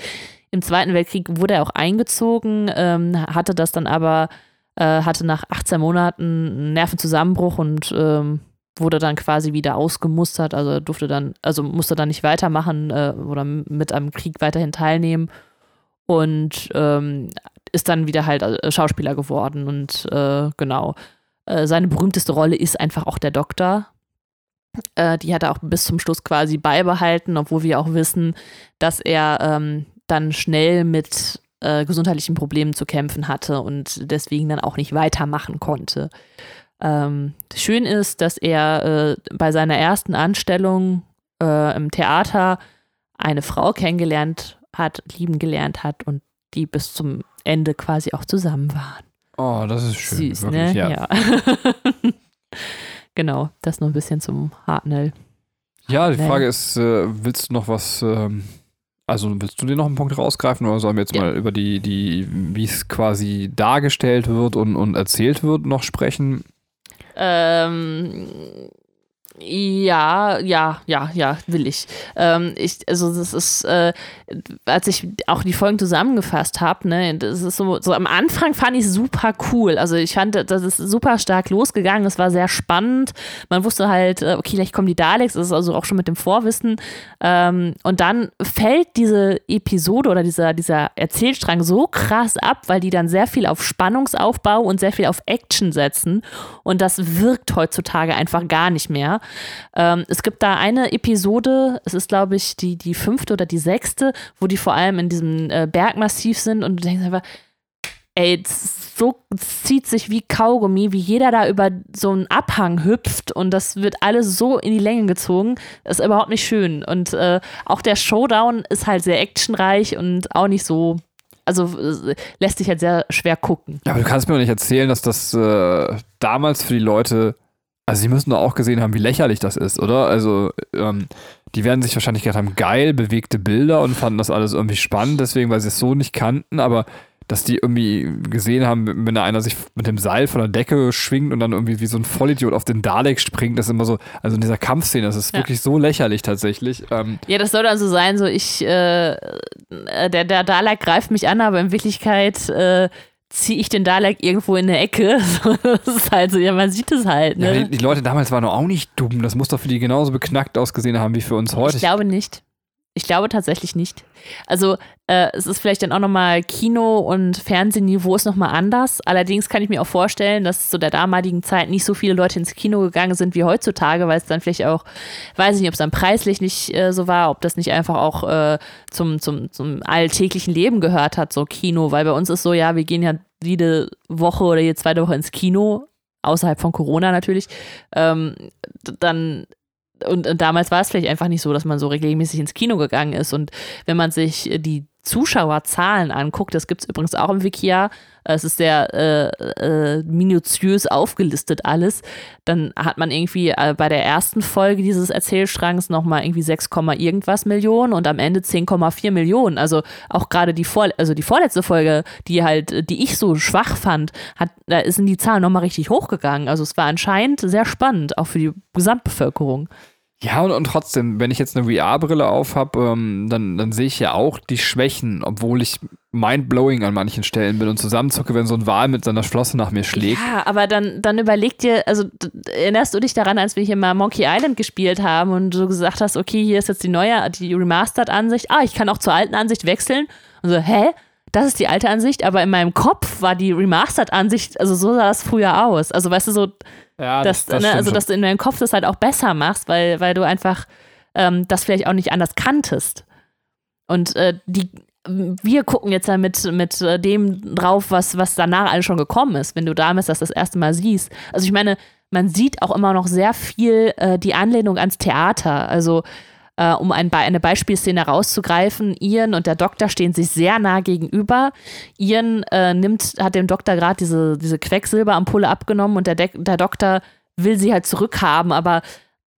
Im Zweiten Weltkrieg wurde er auch eingezogen, ähm, hatte das dann aber, äh, hatte nach 18 Monaten einen Nervenzusammenbruch und ähm, wurde dann quasi wieder ausgemustert, also durfte dann, also musste dann nicht weitermachen äh, oder mit am Krieg weiterhin teilnehmen. Und ähm, ist dann wieder halt äh, Schauspieler geworden und äh, genau. Äh, seine berühmteste Rolle ist einfach auch der Doktor. Äh, die hat er auch bis zum Schluss quasi beibehalten, obwohl wir auch wissen, dass er ähm, dann schnell mit äh, gesundheitlichen Problemen zu kämpfen hatte und deswegen dann auch nicht weitermachen konnte. ähm, schön ist, dass er äh, bei seiner ersten Anstellung im Theater eine Frau kennengelernt hat, lieben gelernt hat und die bis zum Ende quasi auch zusammen waren. Oh, das ist schön. Süß, wirklich, ne? ja. Ja. genau, das noch ein bisschen zum Hartnell. Ja, die. Frage ist, äh, willst du noch was, ähm, also willst du dir noch einen Punkt rausgreifen oder sollen wir jetzt Ja. mal über die, die, wie es quasi dargestellt wird und, und erzählt wird, noch sprechen? Ähm, ja, ja, ja, ja, will ich. Ähm, ich also das ist, äh, als ich auch die Folgen zusammengefasst habe, ne, das ist so, so am Anfang fand ich super cool. Also ich fand, das ist super stark losgegangen. Es war sehr spannend. Man wusste halt, äh, okay, gleich kommen die Daleks. Das ist also auch schon mit dem Vorwissen. Ähm, und dann fällt diese Episode oder dieser, dieser Erzählstrang so krass ab, weil die dann sehr viel auf Spannungsaufbau und sehr viel auf Action setzen. Und das wirkt heutzutage einfach gar nicht mehr. Ähm, es gibt da eine Episode, es ist, glaube ich, die, die fünfte oder die sechste, wo die vor allem in diesem äh, Bergmassiv sind und du denkst einfach, ey, so zieht sich wie Kaugummi, wie jeder da über so einen Abhang hüpft und das wird alles so in die Länge gezogen. Ist überhaupt nicht schön. Und äh, auch der Showdown ist halt sehr actionreich und auch nicht so, also äh, lässt sich halt sehr schwer gucken. Ja, aber du kannst mir doch nicht erzählen, dass das äh, damals für die Leute, also sie müssen doch auch gesehen haben, wie lächerlich das ist, oder? Also, ähm, die werden sich wahrscheinlich gedacht haben, geil, bewegte Bilder und fanden das alles irgendwie spannend, deswegen, weil sie es so nicht kannten, aber dass die irgendwie gesehen haben, wenn da einer sich mit dem Seil von der Decke schwingt und dann irgendwie wie so ein Vollidiot auf den Dalek springt, das ist immer so, also in dieser Kampfszene, das ist Ja. wirklich so lächerlich tatsächlich. Ähm, Ja, das soll dann so sein, so ich, äh, äh, der, der Dalek greift mich an, aber in Wirklichkeit äh, ziehe ich den Dalek irgendwo in eine Ecke. das ist halt so, ja, man sieht es halt, ja, ne? die, die Leute damals waren doch auch nicht dumm, das muss doch für die genauso beknackt ausgesehen haben wie für uns heute. Ich glaube nicht. Ich glaube tatsächlich nicht. Also äh, es ist vielleicht dann auch nochmal Kino- und Fernsehniveau ist nochmal anders. Allerdings kann ich mir auch vorstellen, dass zu der damaligen Zeit nicht so viele Leute ins Kino gegangen sind wie heutzutage, weil es dann vielleicht auch, weiß ich nicht, ob es dann preislich nicht äh, so war, ob das nicht einfach auch äh, zum, zum, zum alltäglichen Leben gehört hat, so Kino. Weil bei uns ist so, ja, wir gehen ja jede Woche oder jede zweite Woche ins Kino, außerhalb von Corona natürlich. Ähm, dann und, und damals war es vielleicht einfach nicht so, dass man so regelmäßig ins Kino gegangen ist. Und wenn man sich die Zuschauerzahlen anguckt, das gibt es übrigens auch im Wikia, äh, es ist sehr äh, äh, minutiös aufgelistet alles, dann hat man irgendwie äh, bei der ersten Folge dieses Erzählstrangs nochmal irgendwie 6, irgendwas Millionen und am Ende 10,4 Millionen. Also auch gerade die, vor, also die vorletzte Folge, die halt, äh, die ich so schwach fand, hat, da sind die Zahlen nochmal richtig hochgegangen. Also es war anscheinend sehr spannend, auch für die Gesamtbevölkerung. Ja, und, und trotzdem, wenn ich jetzt eine VR-Brille auf habe, ähm, dann, dann sehe ich ja auch die Schwächen, obwohl ich mindblowing an manchen Stellen bin und zusammenzucke, wenn so ein Wal mit seiner Flosse nach mir schlägt. Ja, aber dann, dann überleg dir, also erinnerst du dich daran, als wir hier mal Monkey Island gespielt haben und du gesagt hast, okay, hier ist jetzt die neue, die Remastered-Ansicht. Ah, ich kann auch zur alten Ansicht wechseln. Und so, hä? Das ist die alte Ansicht, aber in meinem Kopf war die Remastered-Ansicht, also so sah das früher aus. Also weißt du, so, Ja, dass, ne, stimmt also schon. dass du in deinem Kopf das halt auch besser machst, weil, weil du einfach ähm, das vielleicht auch nicht anders kanntest. Und äh, die, wir gucken jetzt ja mit, mit äh, dem drauf, was, was danach alles schon gekommen ist, wenn du damals das das erste Mal siehst. Also ich meine, man sieht auch immer noch sehr viel äh, die Anlehnung ans Theater. Also äh, um ein, eine Beispielszene rauszugreifen, Ian und der Doktor stehen sich sehr nah gegenüber. Ian äh, nimmt, hat dem Doktor gerade diese, diese Quecksilberampulle abgenommen und der, Dek der Doktor will sie halt zurückhaben, aber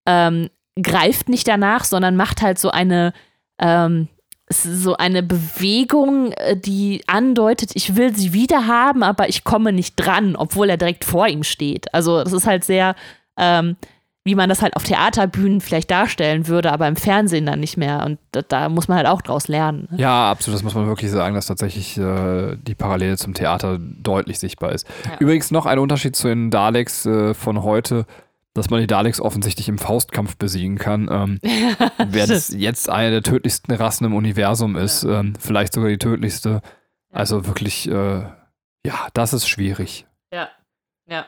ähm, greift nicht danach, sondern macht halt so eine ähm, so eine Bewegung, äh, die andeutet, ich will sie wieder haben, aber ich komme nicht dran, obwohl er direkt vor ihm steht. Also das ist halt sehr, ähm, wie man das halt auf Theaterbühnen vielleicht darstellen würde, aber im Fernsehen dann nicht mehr. Und da, da muss man halt auch draus lernen. Ne? Ja, absolut, das muss man wirklich sagen, dass tatsächlich äh, die Parallele zum Theater deutlich sichtbar ist. Ja. Übrigens noch ein Unterschied zu den Daleks äh, von heute, dass man die Daleks offensichtlich im Faustkampf besiegen kann. Ähm, wer das jetzt eine der tödlichsten Rassen im Universum ist, ähm, vielleicht sogar die tödlichste. Also wirklich, äh, ja, das ist schwierig. Ja, ja.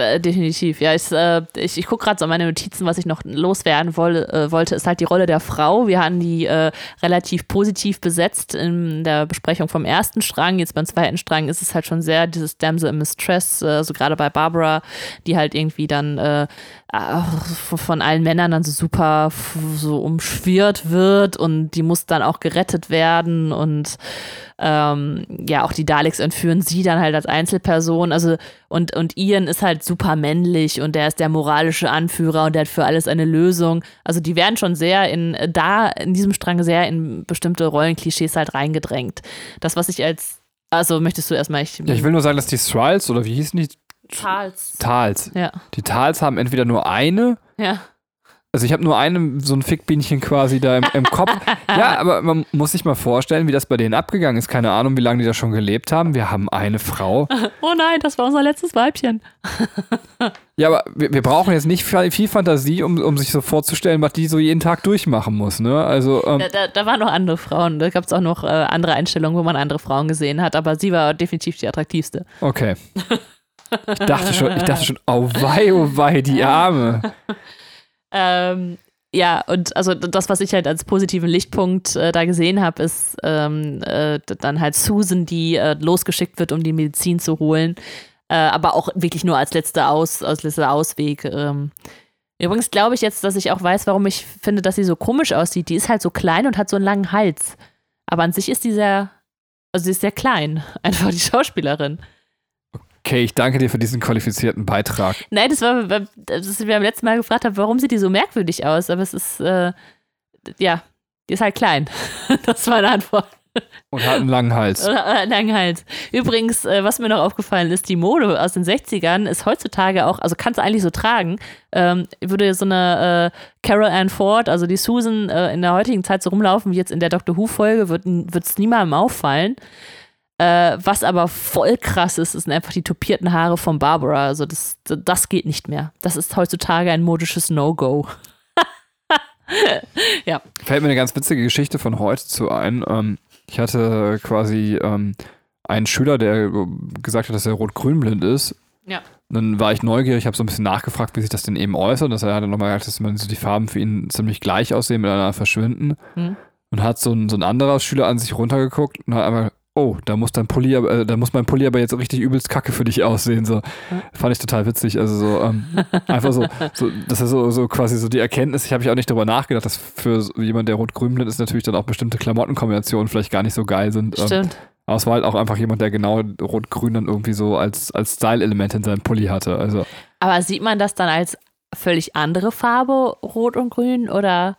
Äh, definitiv, ja. Ich, äh, ich, ich gucke gerade so meine Notizen, was ich noch loswerden woll, äh, wollte, ist halt die Rolle der Frau. Wir hatten die äh, relativ positiv besetzt in der Besprechung vom ersten Strang. Jetzt beim zweiten Strang ist es halt schon sehr dieses Damsel in Mistress, äh, so gerade bei Barbara, die halt irgendwie dann von allen Männern dann so super so umschwirrt wird und die muss dann auch gerettet werden und ähm, ja, auch die Daleks entführen sie dann halt als Einzelperson. Also, und, und Ian ist halt super männlich und der ist der moralische Anführer und der hat für alles eine Lösung. Also, die werden schon sehr in, da, in diesem Strang sehr in bestimmte Rollenklischees halt reingedrängt. Das, was ich als, also möchtest du erstmal, ich. Ja, ich will nur sagen, dass die Thralls oder wie hießen die? Tals. Tals. Ja. Die Tals haben entweder nur eine Ja. Also ich habe nur eine, so ein Fickbienchen quasi da im, im Kopf. ja, aber man muss sich mal vorstellen, wie das bei denen abgegangen ist. Keine Ahnung, wie lange die da schon gelebt haben. Wir haben eine Frau. Oh nein, das war unser letztes Weibchen. Ja, aber wir, wir brauchen jetzt nicht viel, viel Fantasie, um, um sich so vorzustellen, was die so jeden Tag durchmachen muss. Ne? Also, ähm, Da, da, da waren noch andere Frauen. Da gab es auch noch äh, andere Einstellungen, wo man andere Frauen gesehen hat. Aber sie war definitiv die attraktivste. okay. Ich dachte schon, ich dachte schon, oh wei, oh wei, die Arme. Ähm, ja, und also das, was ich halt als positiven Lichtpunkt äh, da gesehen habe, ist ähm, äh, dann halt Susan, die äh, losgeschickt wird, um die Medizin zu holen. Äh, aber auch wirklich nur als letzter, Aus, als letzter Ausweg. Ähm. Übrigens glaube ich jetzt, dass ich auch weiß, warum ich finde, dass sie so komisch aussieht. Die ist halt so klein und hat so einen langen Hals. Aber an sich ist die sehr, also sie ist sehr klein. Einfach die Schauspielerin. Okay, ich danke dir für diesen qualifizierten Beitrag. Nein, das war, das ist, wir beim letzten Mal gefragt haben, warum sieht die so merkwürdig aus? Aber es ist, äh, ja, die ist halt klein. das war eine Antwort. Und hat einen langen Hals. Oder oder einen langen Hals. Übrigens, äh, was mir noch aufgefallen ist, die Mode aus den 60ern ist heutzutage auch, also kannst du eigentlich so tragen, ähm, würde so eine äh, Carol Ann Ford, also die Susan äh, in der heutigen Zeit so rumlaufen wie jetzt in der Doctor Who-Folge, wird es niemandem auffallen. Äh, was aber voll krass ist, sind einfach die tupierten Haare von Barbara. Also das, das geht nicht mehr. Das ist heutzutage ein modisches No-Go. ja. Fällt mir eine ganz witzige Geschichte von heute zu ein. Ähm, ich hatte quasi ähm, einen Schüler, der gesagt hat, dass er rot-grün-blind ist. Ja. Dann war ich neugierig, habe so ein bisschen nachgefragt, wie sich das denn eben äußert. Dass er hat dann nochmal gesagt, dass so die Farben für ihn ziemlich gleich aussehen, miteinander verschwinden. Hm. Und hat so ein, so ein anderer Schüler an sich runtergeguckt und hat einmal, oh, da muss dein Pulli, aber- äh, da muss mein Pulli aber jetzt richtig übelst kacke für dich aussehen. So. Fand ich total witzig. Also so, ähm, einfach so, so, das ist so, so quasi so die Erkenntnis, ich habe ich auch nicht darüber nachgedacht, dass für jemand, der rot-grün blind ist, natürlich dann auch bestimmte Klamottenkombinationen vielleicht gar nicht so geil sind. Ähm, Stimmt. aber es war halt auch einfach jemand, der genau rot-grün dann irgendwie so als, als Style-Element in seinem Pulli hatte. Also Aber sieht man das dann als völlig andere Farbe, rot und grün, oder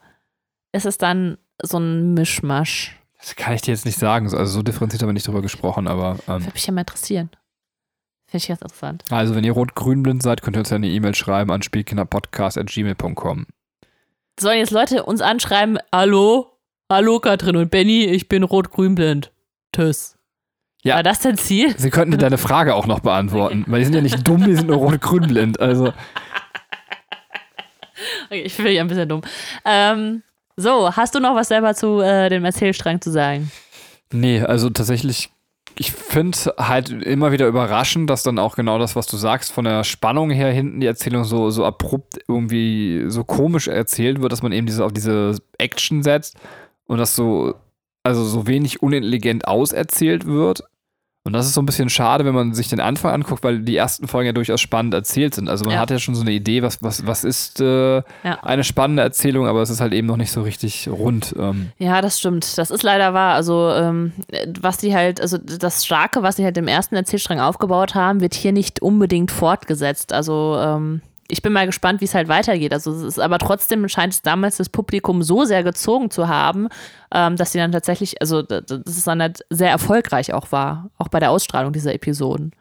ist es dann so ein Mischmasch? Das kann ich dir jetzt nicht sagen. Also so differenziert haben wir nicht drüber gesprochen, aber ähm, Würde mich ja mal interessieren. Finde ich ganz interessant. also wenn ihr rot-grün blind seid, könnt ihr uns ja eine E-Mail schreiben an spielkinderpodcast.gmail.com. Sollen jetzt Leute uns anschreiben, hallo, hallo Katrin und Benny, ich bin rot-grün-blind. Tschüss. Ja. War das dein Ziel? Sie könnten dir deine Frage auch noch beantworten, weil die sind ja nicht dumm, die sind nur rot-grün blind. Also Okay, ich bin ja ein bisschen dumm. Ähm, so, hast du noch was selber zu äh, dem Erzählstrang zu sagen? Nee, also tatsächlich, ich finde halt immer wieder überraschend, dass dann auch genau das, was du sagst, von der Spannung her hinten die Erzählung so, so abrupt irgendwie so komisch erzählt wird, dass man eben diese, auf diese Action setzt und das so, also so wenig unintelligent auserzählt wird. Und das ist so ein bisschen schade, wenn man sich den Anfang anguckt, weil die ersten Folgen ja durchaus spannend erzählt sind. Also man Ja. hat ja schon so eine Idee, was, was, was ist äh, Ja. eine spannende Erzählung, aber es ist halt eben noch nicht so richtig rund. Ähm, Ja, das stimmt. Das ist leider wahr. Also, ähm, was die halt, also das Starke, was sie halt im ersten Erzählstrang aufgebaut haben, wird hier nicht unbedingt fortgesetzt. Also, ähm, ich bin mal gespannt, wie es halt weitergeht. Also, es ist aber trotzdem scheint es damals das Publikum so sehr gezogen zu haben, ähm, dass sie dann tatsächlich, also, dass es dann halt sehr erfolgreich auch war, auch bei der Ausstrahlung dieser Episoden.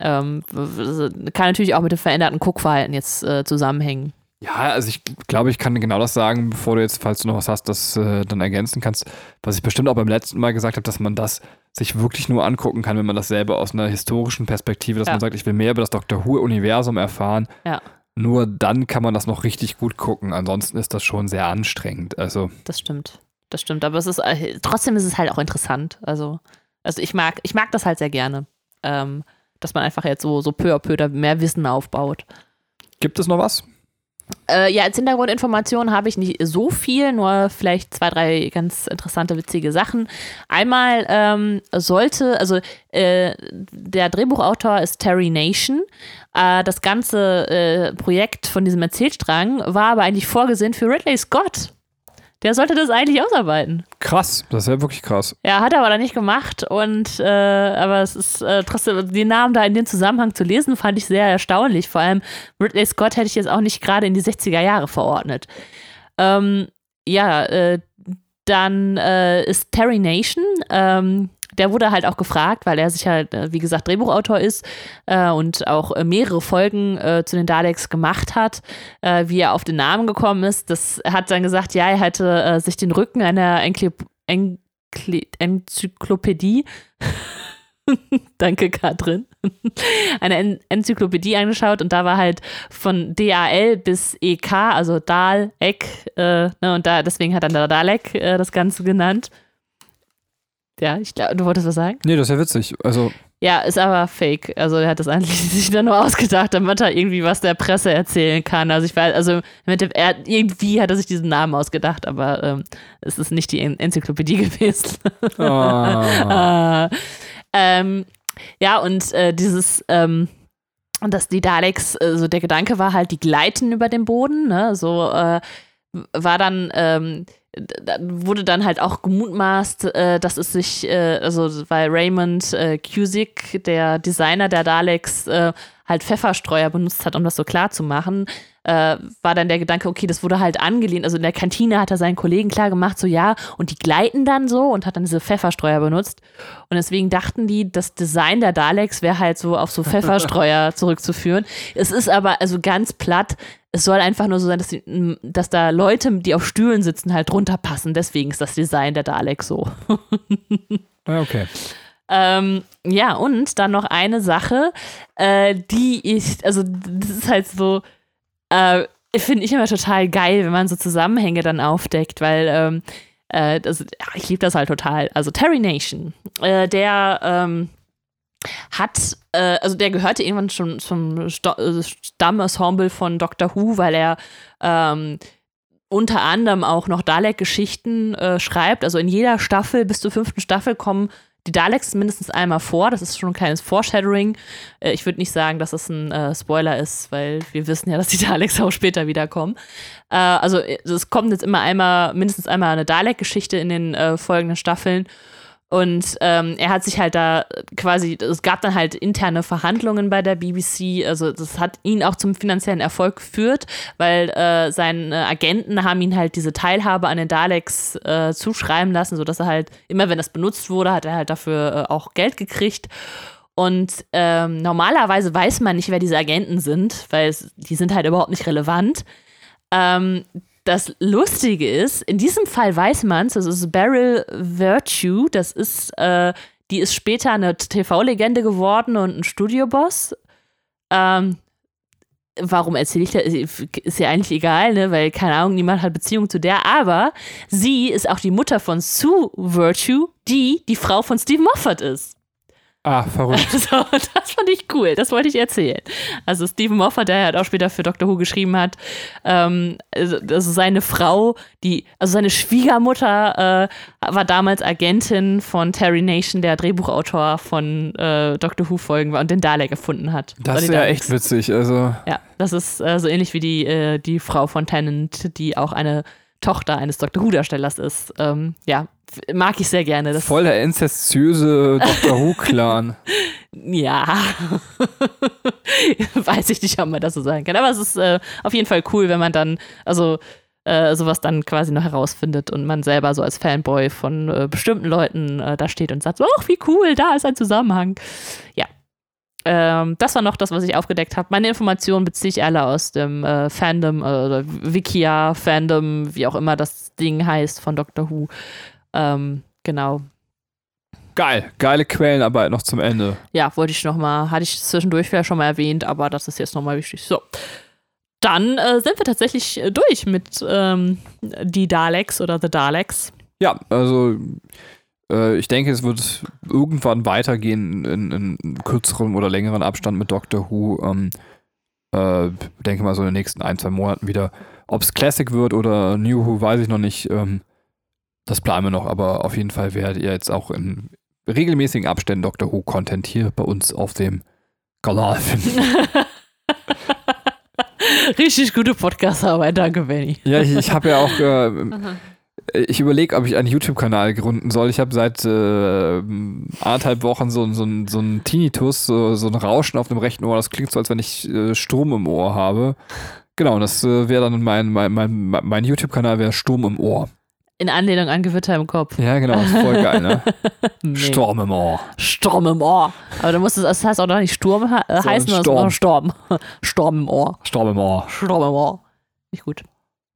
Ähm, w- kann natürlich auch mit dem veränderten Guckverhalten jetzt äh, zusammenhängen. Ja, also ich glaube, ich kann genau das sagen, bevor du jetzt, falls du noch was hast, das äh, dann ergänzen kannst, was ich bestimmt auch beim letzten Mal gesagt habe, dass man das sich wirklich nur angucken kann, wenn man das selber aus einer historischen Perspektive, dass Ja. man sagt, ich will mehr über das Doctor Who-Universum erfahren. Ja. Nur dann kann man das noch richtig gut gucken. Ansonsten ist das schon sehr anstrengend. Also, Das stimmt. Das stimmt. Aber es ist äh, trotzdem ist es halt auch interessant. Also, also ich mag, ich mag das halt sehr gerne. Ähm, dass man einfach jetzt so, so peu à peu da mehr Wissen aufbaut. Gibt es noch was? Äh, ja, als Hintergrundinformation habe ich nicht so viel, nur vielleicht zwei, drei ganz interessante, witzige Sachen. Einmal ähm, sollte, also äh, der Drehbuchautor ist Terry Nation. Äh, das ganze äh, Projekt von diesem Erzählstrang war aber eigentlich vorgesehen für Ridley Scott. Der sollte das eigentlich ausarbeiten. Krass, das ist ja wirklich krass. Ja, hat er aber dann nicht gemacht und äh, aber es ist äh, trotzdem, die Namen da in dem Zusammenhang zu lesen, fand ich sehr erstaunlich. Vor allem Ridley Scott hätte ich jetzt auch nicht gerade in die 60er Jahre verordnet. Ähm, ja, äh, dann äh, ist Terry Nation, ähm, der wurde halt auch gefragt, weil er sich halt, äh, wie gesagt, Drehbuchautor ist äh, und auch äh, mehrere Folgen äh, zu den Daleks gemacht hat, äh, wie er auf den Namen gekommen ist. Das hat dann gesagt, ja, er hätte äh, sich den Rücken einer Enkli Enkli Enzyklopädie Danke, Katrin. Eine en Enzyklopädie angeschaut und da war halt von DAL bis EK, also Dal, Eck, äh, ne, und da, deswegen hat dann Dalek äh, das Ganze genannt. Ja, ich glaube, du wolltest was sagen? Nee, das ist ja witzig. Also, Ja, ist aber fake. Also er hat das eigentlich sich dann nur ausgedacht, damit er irgendwie was der Presse erzählen kann. Also ich weiß, also mit dem, er, irgendwie hat er sich diesen Namen ausgedacht, aber ähm, es ist nicht die En Enzyklopädie gewesen. Ah. ähm, ja, und äh, dieses, ähm, und dass die Daleks, äh, so der Gedanke war halt, die gleiten über den Boden, ne? So äh, war dann, ähm, wurde dann halt auch gemutmaßt, äh, dass es sich, äh, also weil Raymond äh, Cusick, der Designer der Daleks, äh, halt Pfefferstreuer benutzt hat, um das so klar zu machen, äh, war dann der Gedanke, okay, das wurde halt angelehnt. Also in der Kantine hat er seinen Kollegen klar gemacht, so ja, und die gleiten dann so und hat dann diese Pfefferstreuer benutzt. Und deswegen dachten die, das Design der Daleks wäre halt so auf so Pfefferstreuer zurückzuführen. Es ist aber also ganz platt. Es soll einfach nur so sein, dass, die, dass da Leute, die auf Stühlen sitzen, halt drunter passen. Deswegen ist das Design der Daleks so. ja, okay. Ähm, ja, und dann noch eine Sache, äh, die ich, also das ist halt so, äh, finde ich immer total geil, wenn man so Zusammenhänge dann aufdeckt, weil ähm, äh, das, ja, ich liebe das halt total. Also Terry Nation, äh, der ähm, hat, äh, also der gehörte irgendwann schon zum Sto äh, Stammensemble von Doctor Who, weil er ähm, unter anderem auch noch Dalek-Geschichten äh, schreibt. Also in jeder Staffel bis zur fünften Staffel kommen die Daleks mindestens einmal vor. Das ist schon ein kleines Foreshadowing. Äh, ich würde nicht sagen, dass es ein äh, Spoiler ist, weil wir wissen ja, dass die Daleks auch später wiederkommen. Äh, also es kommt jetzt immer einmal, mindestens einmal eine Dalek-Geschichte in den äh, folgenden Staffeln. Und ähm, er hat sich halt da quasi, es gab dann halt interne Verhandlungen bei der BBC, also das hat ihn auch zum finanziellen Erfolg geführt, weil äh, seine Agenten haben ihn halt diese Teilhabe an den Daleks äh, zuschreiben lassen, sodass er halt, immer wenn das benutzt wurde, hat er halt dafür äh, auch Geld gekriegt. Und ähm, normalerweise weiß man nicht, wer diese Agenten sind, weil es, die sind halt überhaupt nicht relevant. Ähm, das Lustige ist, in diesem Fall weiß man es, das ist Beryl Virtue, das ist, äh, die ist später eine TV-Legende geworden und ein Studioboss. Ähm, warum erzähle ich das? Ist ja eigentlich egal, ne? weil keine Ahnung, niemand hat Beziehung zu der, aber sie ist auch die Mutter von Sue Virtue, die die Frau von Steve Moffat ist. Ah, verrückt. So, das fand ich cool, das wollte ich erzählen. Also Stephen Moffat, der halt auch später für Doctor Who geschrieben hat, ähm, also seine Frau, die, also seine Schwiegermutter äh, war damals Agentin von Terry Nation, der Drehbuchautor von äh, Doctor Who-Folgen war und den Dalek gefunden hat. Das ist ja echt witzig, also. Ja, das ist äh, so ähnlich wie die, äh, die Frau von Tennant, die auch eine Tochter eines Doctor Who-Darstellers ist. Ähm, ja, mag ich sehr gerne. Das Voll der inzestiöse Doctor Who-Clan. ja. Weiß ich nicht, ob man das so sagen kann. Aber es ist äh, auf jeden Fall cool, wenn man dann, also äh, sowas dann quasi noch herausfindet und man selber so als Fanboy von äh, bestimmten Leuten äh, da steht und sagt, ach, wie cool, da ist ein Zusammenhang. Ja. Ähm, das war noch das, was ich aufgedeckt habe. Meine Informationen beziehe ich alle aus dem äh, Fandom oder Wikia, Fandom, wie auch immer das Ding heißt von Doctor Who. Ähm, genau. Geil, geile Quellenarbeit noch zum Ende. Ja, wollte ich noch mal, hatte ich zwischendurch vielleicht schon mal erwähnt, aber das ist jetzt noch mal wichtig. So. Dann äh, sind wir tatsächlich äh, durch mit ähm, die Daleks oder The Daleks. Ja, also Äh, ich denke, es wird irgendwann weitergehen in, in, in kürzerem oder längeren Abstand mit Doctor Who. Ähm, äh, denke mal so in den nächsten ein, zwei Monaten wieder. Ob es Classic wird oder New Who, weiß ich noch nicht. Ähm, das planen wir noch, aber auf jeden Fall werdet ihr jetzt auch in regelmäßigen Abständen Doctor Who Content hier bei uns auf dem Kanal finden. Richtig gute Podcast-Arbeit, danke, Benny. Ja, ich, ich habe ja auch, äh, ich überlege, ob ich einen YouTube-Kanal gründen soll. Ich habe seit äh, anderthalb Wochen so, so, so einen Tinnitus, so, so ein Rauschen auf dem rechten Ohr. Das klingt so, als wenn ich äh, Strom im Ohr habe. Genau, das äh, wäre dann mein, mein, mein, mein YouTube-Kanal wäre Sturm im Ohr. In Anlehnung an Gewitter im Kopf. Ja, genau, ist voll geil, ne? Nee. Sturm im Ohr. Sturm im Ohr. Aber da muss es, das heißt auch noch nicht Sturm he- äh, So, heißen, sondern Sturm. Sturm im Ohr. Sturm im Ohr. Sturm im Ohr. Nicht gut.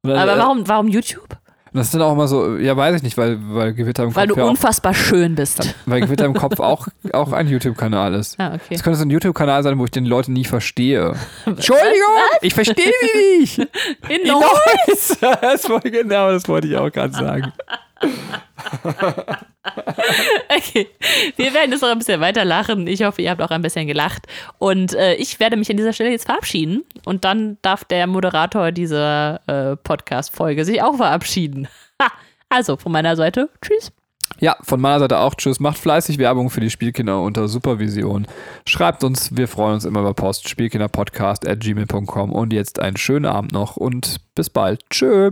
Aber äh, warum, warum YouTube? Das sind auch immer so, ja, weiß ich nicht, weil, weil Gewitter im Weil Kopf du ja auch, unfassbar schön bist. weil Gewitter im Kopf auch, auch ein YouTube-Kanal ist. Ah, okay. Das könnte so ein YouTube-Kanal sein, wo ich den Leuten nie verstehe. Entschuldigung, ich verstehe sie nicht. In Nice. Das wollte, genau, das wollte ich auch gerade sagen. Okay, wir werden jetzt noch ein bisschen weiter lachen. Ich hoffe, ihr habt auch ein bisschen gelacht. Und äh, ich werde mich an dieser Stelle jetzt verabschieden. Und dann darf der Moderator dieser äh, Podcast-Folge sich auch verabschieden. Ha! Also, von meiner Seite, tschüss. Ja, von meiner Seite auch Tschüss. Macht fleißig Werbung für die Spielkinder unter Supervision. Schreibt uns, wir freuen uns immer über Post. Spielkinderpodcast at gmail.com. Und jetzt einen schönen Abend noch und bis bald. Tschö.